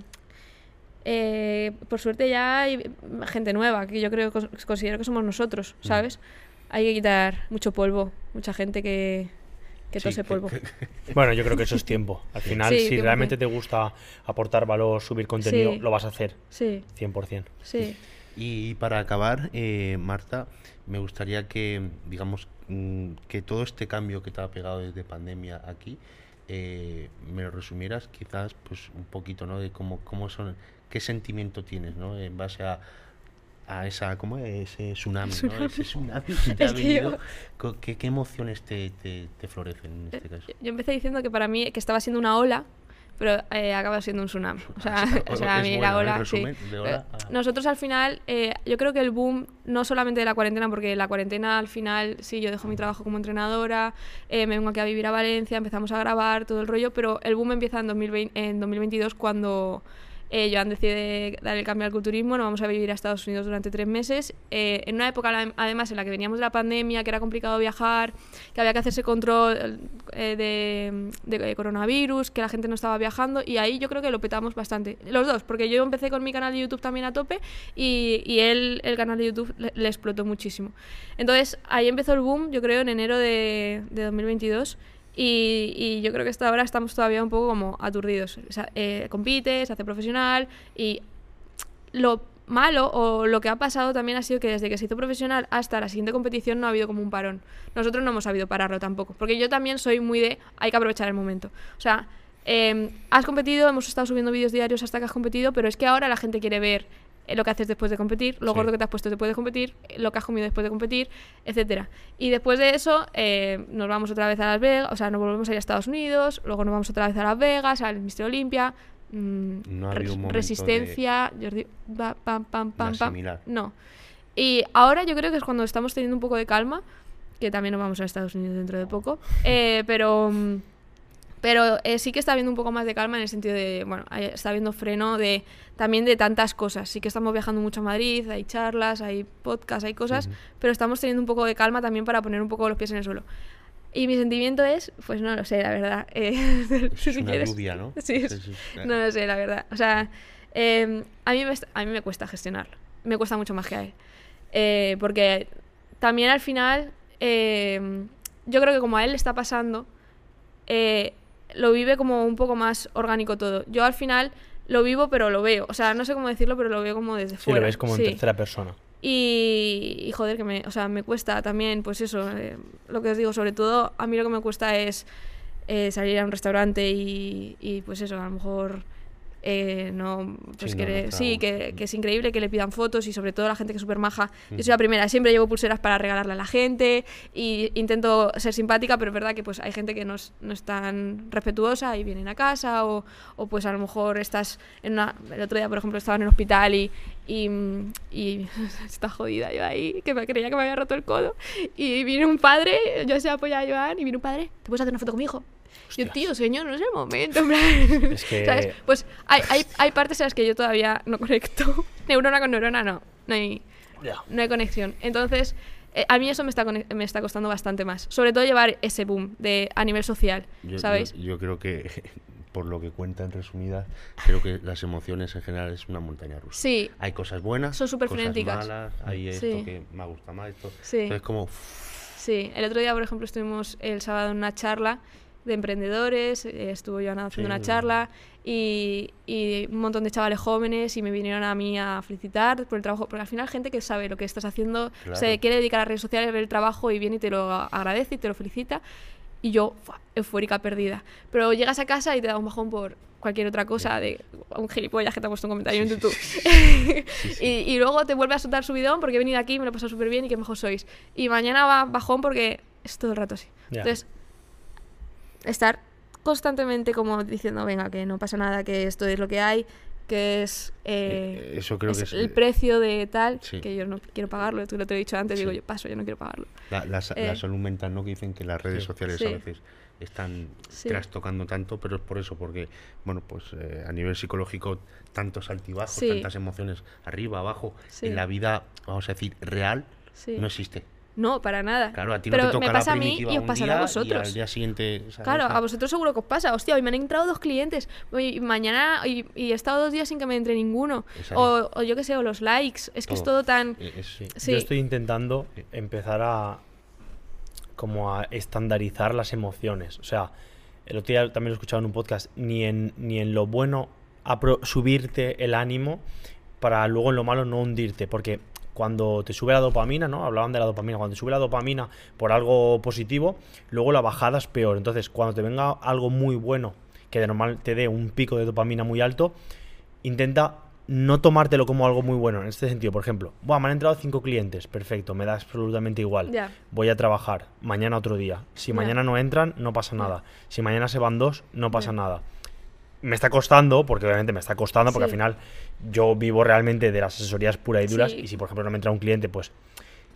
eh, por suerte ya hay gente nueva, que yo creo que cons- considero que somos nosotros, Mm. Hay que quitar mucho polvo, mucha gente que, tose polvo. que- Bueno, yo creo que eso es tiempo. Al final, Sí, si 100%. realmente te gusta aportar valor, subir contenido, Sí. lo vas a hacer, Sí, 100%. sí. Y para acabar, eh, Marta, me gustaría que, digamos, mm, que todo este cambio que te ha pegado desde pandemia aquí, eh, me lo resumieras quizás pues un poquito, ¿no? De cómo, cómo son, qué sentimiento tienes, ¿no? En base a, a esa, ¿cómo es? Ese tsunami, ¿no? Ese tsunami que te ha Es que venido. yo- ¿Qué, qué emociones te, te, te florecen en este caso? Yo empecé diciendo que para mí que estaba siendo una ola, pero eh, acaba siendo un tsunami. O sea, o sea a mí bueno, la ¿eh? ola, sí. Resumen, de ola a- Nosotros al final, eh, yo creo que el boom, no solamente de la cuarentena, porque la cuarentena al final, sí, yo dejo mi trabajo como entrenadora, eh, me vengo aquí a vivir a Valencia, empezamos a grabar todo el rollo, pero el boom empieza en, 2020, en 2022 cuando eh, Joan decide dar el cambio al culturismo, nos vamos a vivir a Estados Unidos durante tres meses, eh, en una época además en la que veníamos de la pandemia, que era complicado viajar, que había que hacerse control eh, de, de coronavirus, que la gente no estaba viajando y ahí yo creo que lo petamos bastante. Los dos, porque yo empecé con mi canal de YouTube también a tope y, y él, el canal de YouTube, le, le explotó muchísimo. Entonces ahí empezó el boom, yo creo, en enero de, de 2022. Y, yo creo que hasta ahora estamos todavía un poco como aturdidos. Eh, compite, se hace profesional y lo malo o lo que ha pasado también ha sido que desde que se hizo profesional hasta la siguiente competición no ha habido como un parón. Nosotros no hemos sabido pararlo tampoco, porque yo también soy muy de hay que aprovechar el momento. O sea, eh, has competido, hemos estado subiendo vídeos diarios hasta que has competido, pero es que ahora la gente quiere ver lo que haces después de competir, lo Sí. gordo que te has puesto después de competir, eh, lo que has comido después de competir, etcétera. Y después de eso eh, nos vamos otra vez a Las Vegas, o sea, nos volvemos a ir a Estados Unidos, luego nos vamos otra vez a Las Vegas, al Mister Olimpia, mm, No un momento de- resistencia, Jordi, ba- pam, pam, pam, pam. No. Y ahora yo creo que es cuando estamos teniendo un poco de calma, que también nos vamos a Estados Unidos dentro de poco, eh, pero, mm, pero eh, sí que está habiendo un poco más de calma en el sentido de, bueno, está habiendo freno de también de tantas cosas. Sí que estamos viajando mucho a Madrid, hay charlas, hay podcasts, hay cosas, Ujú. pero estamos teniendo un poco de calma también para poner un poco los pies en el suelo. Y mi sentimiento es, pues no lo sé, la verdad. eh, Es si una quieres. lluvia, ¿no? Sí, es- no lo sé, la verdad. O sea, eh, a, mí me, a mí me cuesta gestionarlo. Me cuesta mucho más que a él. Eh, porque también al final, eh, yo creo que como a él le está pasando, eh, lo vive como un poco más orgánico todo. Yo al final lo vivo, pero lo veo. O sea, no sé cómo decirlo, pero lo veo como desde Sí, fuera. lo ves como en Sí. tercera persona. Y, y, joder, que me, o sea, me cuesta también, pues eso, eh, lo que os digo, sobre todo a mí lo que me cuesta es eh, salir a un restaurante y, y, pues eso, a lo mejor eh, no, pues Sí, que no, le- sí, que, que es increíble que le pidan fotos y sobre todo la gente que es súper maja. Yo soy la primera, siempre llevo pulseras para regalarle a la gente y intento ser simpática, pero es verdad que pues hay gente que no es, no es tan respetuosa y vienen a casa o, o pues a lo mejor estás en una... El otro día, por ejemplo, estaba en el hospital y, y, y está jodida yo ahí, que me creía que me había roto el codo y vino un padre, yo se apoyaba a Joan y vino un padre, ¿te puedes hacer una foto con hijo? Yo, Hostias. tío, señor, no es el momento. en. Es que- ¿Sabes? Pues hay, hay, hay partes en las que yo todavía no conecto. Neurona con neurona no. No hay, Ya. no hay conexión. Entonces, eh, a mí eso me está, me está costando bastante más. Sobre todo llevar ese boom de, a nivel social, Yo, ¿sabes? yo- yo creo que, por lo que cuentan resumidas, creo que las emociones en general es una montaña rusa. Sí, Hay cosas buenas, Son súper cosas frenéticas. malas, hay Sí. esto que me gusta más, esto. Sí. Entonces, como, sí. El otro día, por ejemplo, estuvimos el sábado en una charla de emprendedores, eh, estuvo Joana haciendo Sí, una charla y, y un montón de chavales jóvenes y me vinieron a mí a felicitar por el trabajo, porque al final gente que sabe lo que estás haciendo, Claro. se quiere dedicar a redes sociales, ver el trabajo y viene y te lo agradece y te lo felicita y yo, eufórica perdida. Pero llegas a casa y te da un bajón por cualquier otra cosa de un gilipollas que te ha puesto un comentario en YouTube. y, y luego te vuelve a soltar su bidón porque he venido aquí, me lo he pasado súper bien y qué mejor sois. Y mañana va bajón porque es todo el rato así. Ya. Entonces, estar constantemente como diciendo, venga, que no pasa nada, que esto es lo que hay, que es, eh, Eh, eso creo es que es, el precio de tal, sí. que yo no quiero pagarlo, tú lo te he dicho antes, digo yo paso, yo no quiero pagarlo. La, la Eh. la salud mental, ¿no? Que dicen que las redes Sí. sociales Sí. a veces están Sí. trastocando tanto, pero es por eso, porque, bueno, pues eh, a nivel psicológico, tantos altibajos, Sí. tantas emociones arriba, abajo, Sí. en la vida, vamos a decir, real, Sí. no existe. No, para nada. Claro, a ti Pero no te toca me la pasa a mí y os pasará a y vosotros. al día siguiente... ¿sabes? Claro, a vosotros seguro que os pasa. Hostia, hoy me han entrado dos clientes. Y mañana y, y he estado dos días sin que me entre ninguno. Exacto. O, o yo qué sé, o los likes. Es que es Todo. tan. eh, es- Sí. Sí. Yo estoy intentando empezar a como a estandarizar las emociones. O sea, el otro día también lo he escuchado en un podcast, ni en, ni en lo bueno apro- subirte el ánimo para luego en lo malo no hundirte. Porque cuando te sube la dopamina, ¿no? Hablaban de la dopamina, cuando te sube la dopamina por algo positivo, luego la bajada es peor. Entonces, cuando te venga algo muy bueno, que de normal te dé un pico de dopamina muy alto, intenta no tomártelo como algo muy bueno. En este sentido, por ejemplo, Buah, me han entrado cinco clientes, perfecto, me da absolutamente igual. Voy a trabajar, mañana otro día. Si mañana no entran, no pasa nada. Si mañana se van dos, no pasa nada. Me está costando, porque obviamente me está costando, porque Sí. al final yo vivo realmente de las asesorías puras y duras. Sí. Y si, por ejemplo, no me entra un cliente, pues.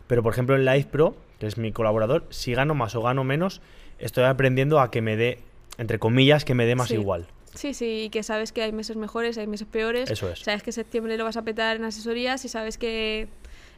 Pero, por ejemplo, en Live Pro, que es mi colaborador, si gano más o gano menos, estoy aprendiendo a que me dé, entre comillas, que me dé más Sí. igual. Sí, sí, y que sabes que hay meses mejores, hay meses peores. Eso es. Sabes que septiembre lo vas a petar en asesorías y sabes que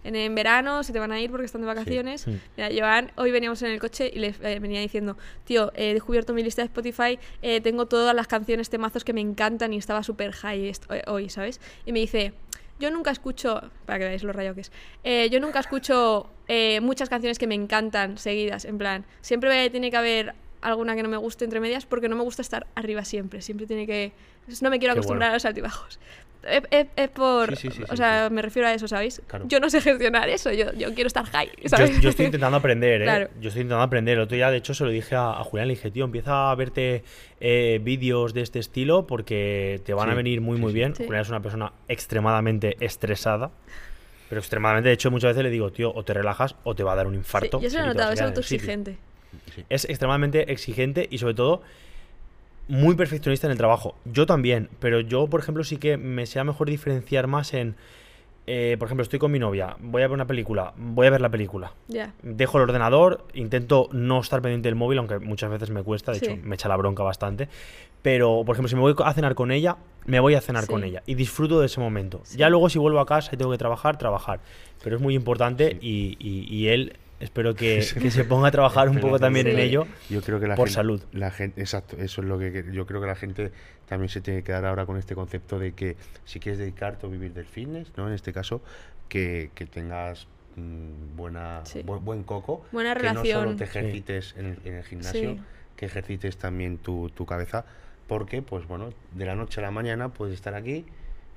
en, en verano se te van a ir porque están de vacaciones. Mira, Joan, hoy veníamos en el coche y le eh, venía diciendo, tío, he descubierto mi lista de Spotify, eh, tengo todas las canciones, temazos que me encantan y estaba súper high est- hoy- ¿sabes? Y me dice, yo nunca escucho, para que veáis lo rayo que es, eh, yo nunca escucho eh, muchas canciones que me encantan seguidas, en plan, siempre tiene que haber alguna que no me guste entre medias porque no me gusta estar arriba siempre, siempre tiene que... No me quiero Qué acostumbrar bueno. a los altibajos. Es, es- es por... Sí, sí, sí, o sí, sea, sí. me refiero a eso, ¿sabéis? Claro. Yo no sé gestionar eso, yo, yo quiero estar high, Yo, ¿sabes? yo estoy intentando aprender, ¿eh? Claro. Yo estoy intentando aprender. El otro día, de hecho, se lo dije a, a Julián, le dije, tío, empieza a verte eh, vídeos de este estilo porque te van a Sí, venir muy, sí, muy sí. bien. Sí. Julián es una persona extremadamente estresada. Pero extremadamente, de hecho, muchas veces le digo, tío, o te relajas o te va a dar un Sí, infarto. yo se lo he notado, es quedar en el sitio". autoexigente. sí. Es extremadamente exigente y sobre todo muy perfeccionista en el trabajo. Yo también, pero yo, por ejemplo, sí que me sea mejor diferenciar más en, eh, por ejemplo, estoy con mi novia, voy a ver una película, voy a ver la película. Dejo el ordenador, intento no estar pendiente del móvil, aunque muchas veces me cuesta, de Sí. hecho me echa la bronca bastante. Pero, por ejemplo, si me voy a cenar con ella, me voy a cenar con ella y disfruto de ese momento. Sí. Ya luego si vuelvo a casa y tengo que trabajar, trabajar. Pero es muy importante y, y- y él espero que, que se ponga a trabajar un poco también en ello. Yo creo que la por gente, salud. La gente, exacto, eso es lo que yo creo que la gente también se tiene que quedar ahora con este concepto de que si quieres dedicarte o vivir del fitness, ¿no? En este caso, que, que tengas mm, buena, Sí. bu- buen coco, Buena que no solo te ejercites en, el, en el gimnasio, Sí. que ejercites también tu, tu cabeza, porque, pues bueno, de la noche a la mañana puedes estar aquí,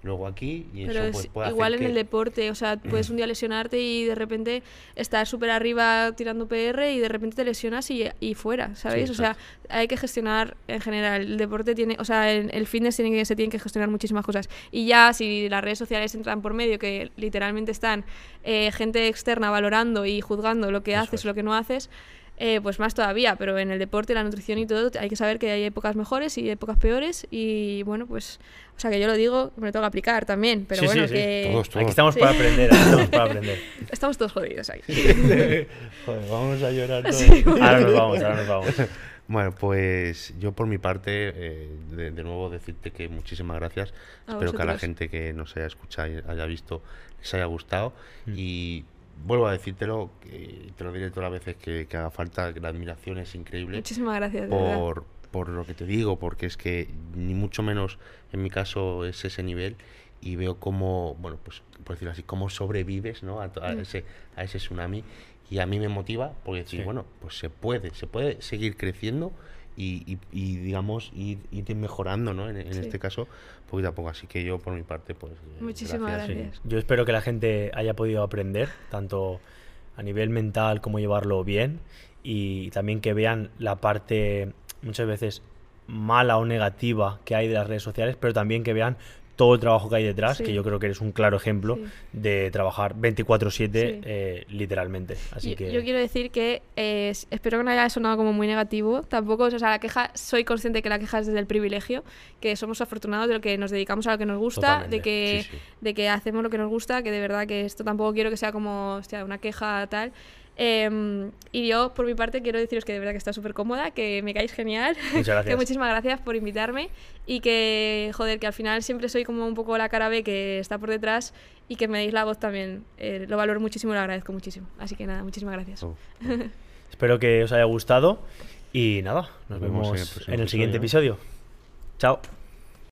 luego aquí, y Pero eso es pues, puede igual hacer en el deporte, o sea, puedes un día lesionarte y de repente estar súper arriba tirando PR y de repente te lesionas y, y fuera, ¿sabéis? o sea, hay que gestionar en general. El deporte tiene, o sea, el, el fitness tiene que, se tienen que gestionar muchísimas cosas. Y ya si las redes sociales entran por medio, que literalmente están eh, gente externa valorando y juzgando lo que Eso haces, es. lo que no haces, eh, pues más todavía, pero en el deporte, la nutrición y todo, hay que saber que hay épocas mejores y épocas peores y bueno, pues, o sea, que yo lo digo, me lo tengo que aplicar también, pero Sí, sí, bueno, sí, que todos, Aquí todos. estamos Sí. para aprender, aquí estamos para aprender. estamos todos jodidos aquí. Joder, vamos a llorar todos. Sí. Ahora nos vamos, ahora nos vamos. Bueno, pues yo por mi parte, eh, de, de nuevo decirte que muchísimas gracias. A Espero que a la vosotros. gente que nos haya escuchado y haya visto les haya gustado. Mm. Y vuelvo a decírtelo, que te lo diré todas las veces que, que haga falta, que la admiración es increíble Muchísimas gracias, por, por lo que te digo, porque es que ni mucho menos en mi caso es ese nivel y veo cómo, bueno, pues por decirlo así, cómo sobrevives ¿no? a, a Mm. ese, a ese tsunami y a mí me motiva porque decir, Sí. bueno, pues se puede, se puede seguir creciendo y, y- y, digamos ir, ir mejorando, ¿no? En, en Sí. este caso, poquito a poco. Así que yo por mi parte, pues eh, Muchísimas Sí. Gracias. Yo espero que la gente haya podido aprender, tanto a nivel mental como llevarlo bien, y también que vean la parte muchas veces mala o negativa que hay de las redes sociales, pero también que vean todo el trabajo que hay detrás, que yo creo que eres un claro ejemplo Sí. de trabajar 24/7 Sí. eh, literalmente. Así yo, que yo quiero decir que eh, espero que no haya sonado como muy negativo. Tampoco, o sea, la queja, soy consciente que la queja es desde el privilegio, que somos afortunados de lo que nos dedicamos a lo que nos gusta, Totalmente, de que, de que hacemos lo que nos gusta, que de verdad que esto tampoco quiero que sea como hostia, una queja tal. Em, y yo, por mi parte, quiero deciros que de verdad que está súper cómoda, que me caéis genial. Muchas gracias. que muchísimas gracias por invitarme y que, joder, que al final siempre soy como un poco la cara B que está por detrás y que me deis la voz también. Eh, lo valoro muchísimo y lo agradezco muchísimo. Así que nada, muchísimas gracias. Espero que os haya gustado y nada, nos, Nos vemos vemos, en el próximo en el siguiente episodio. Chao.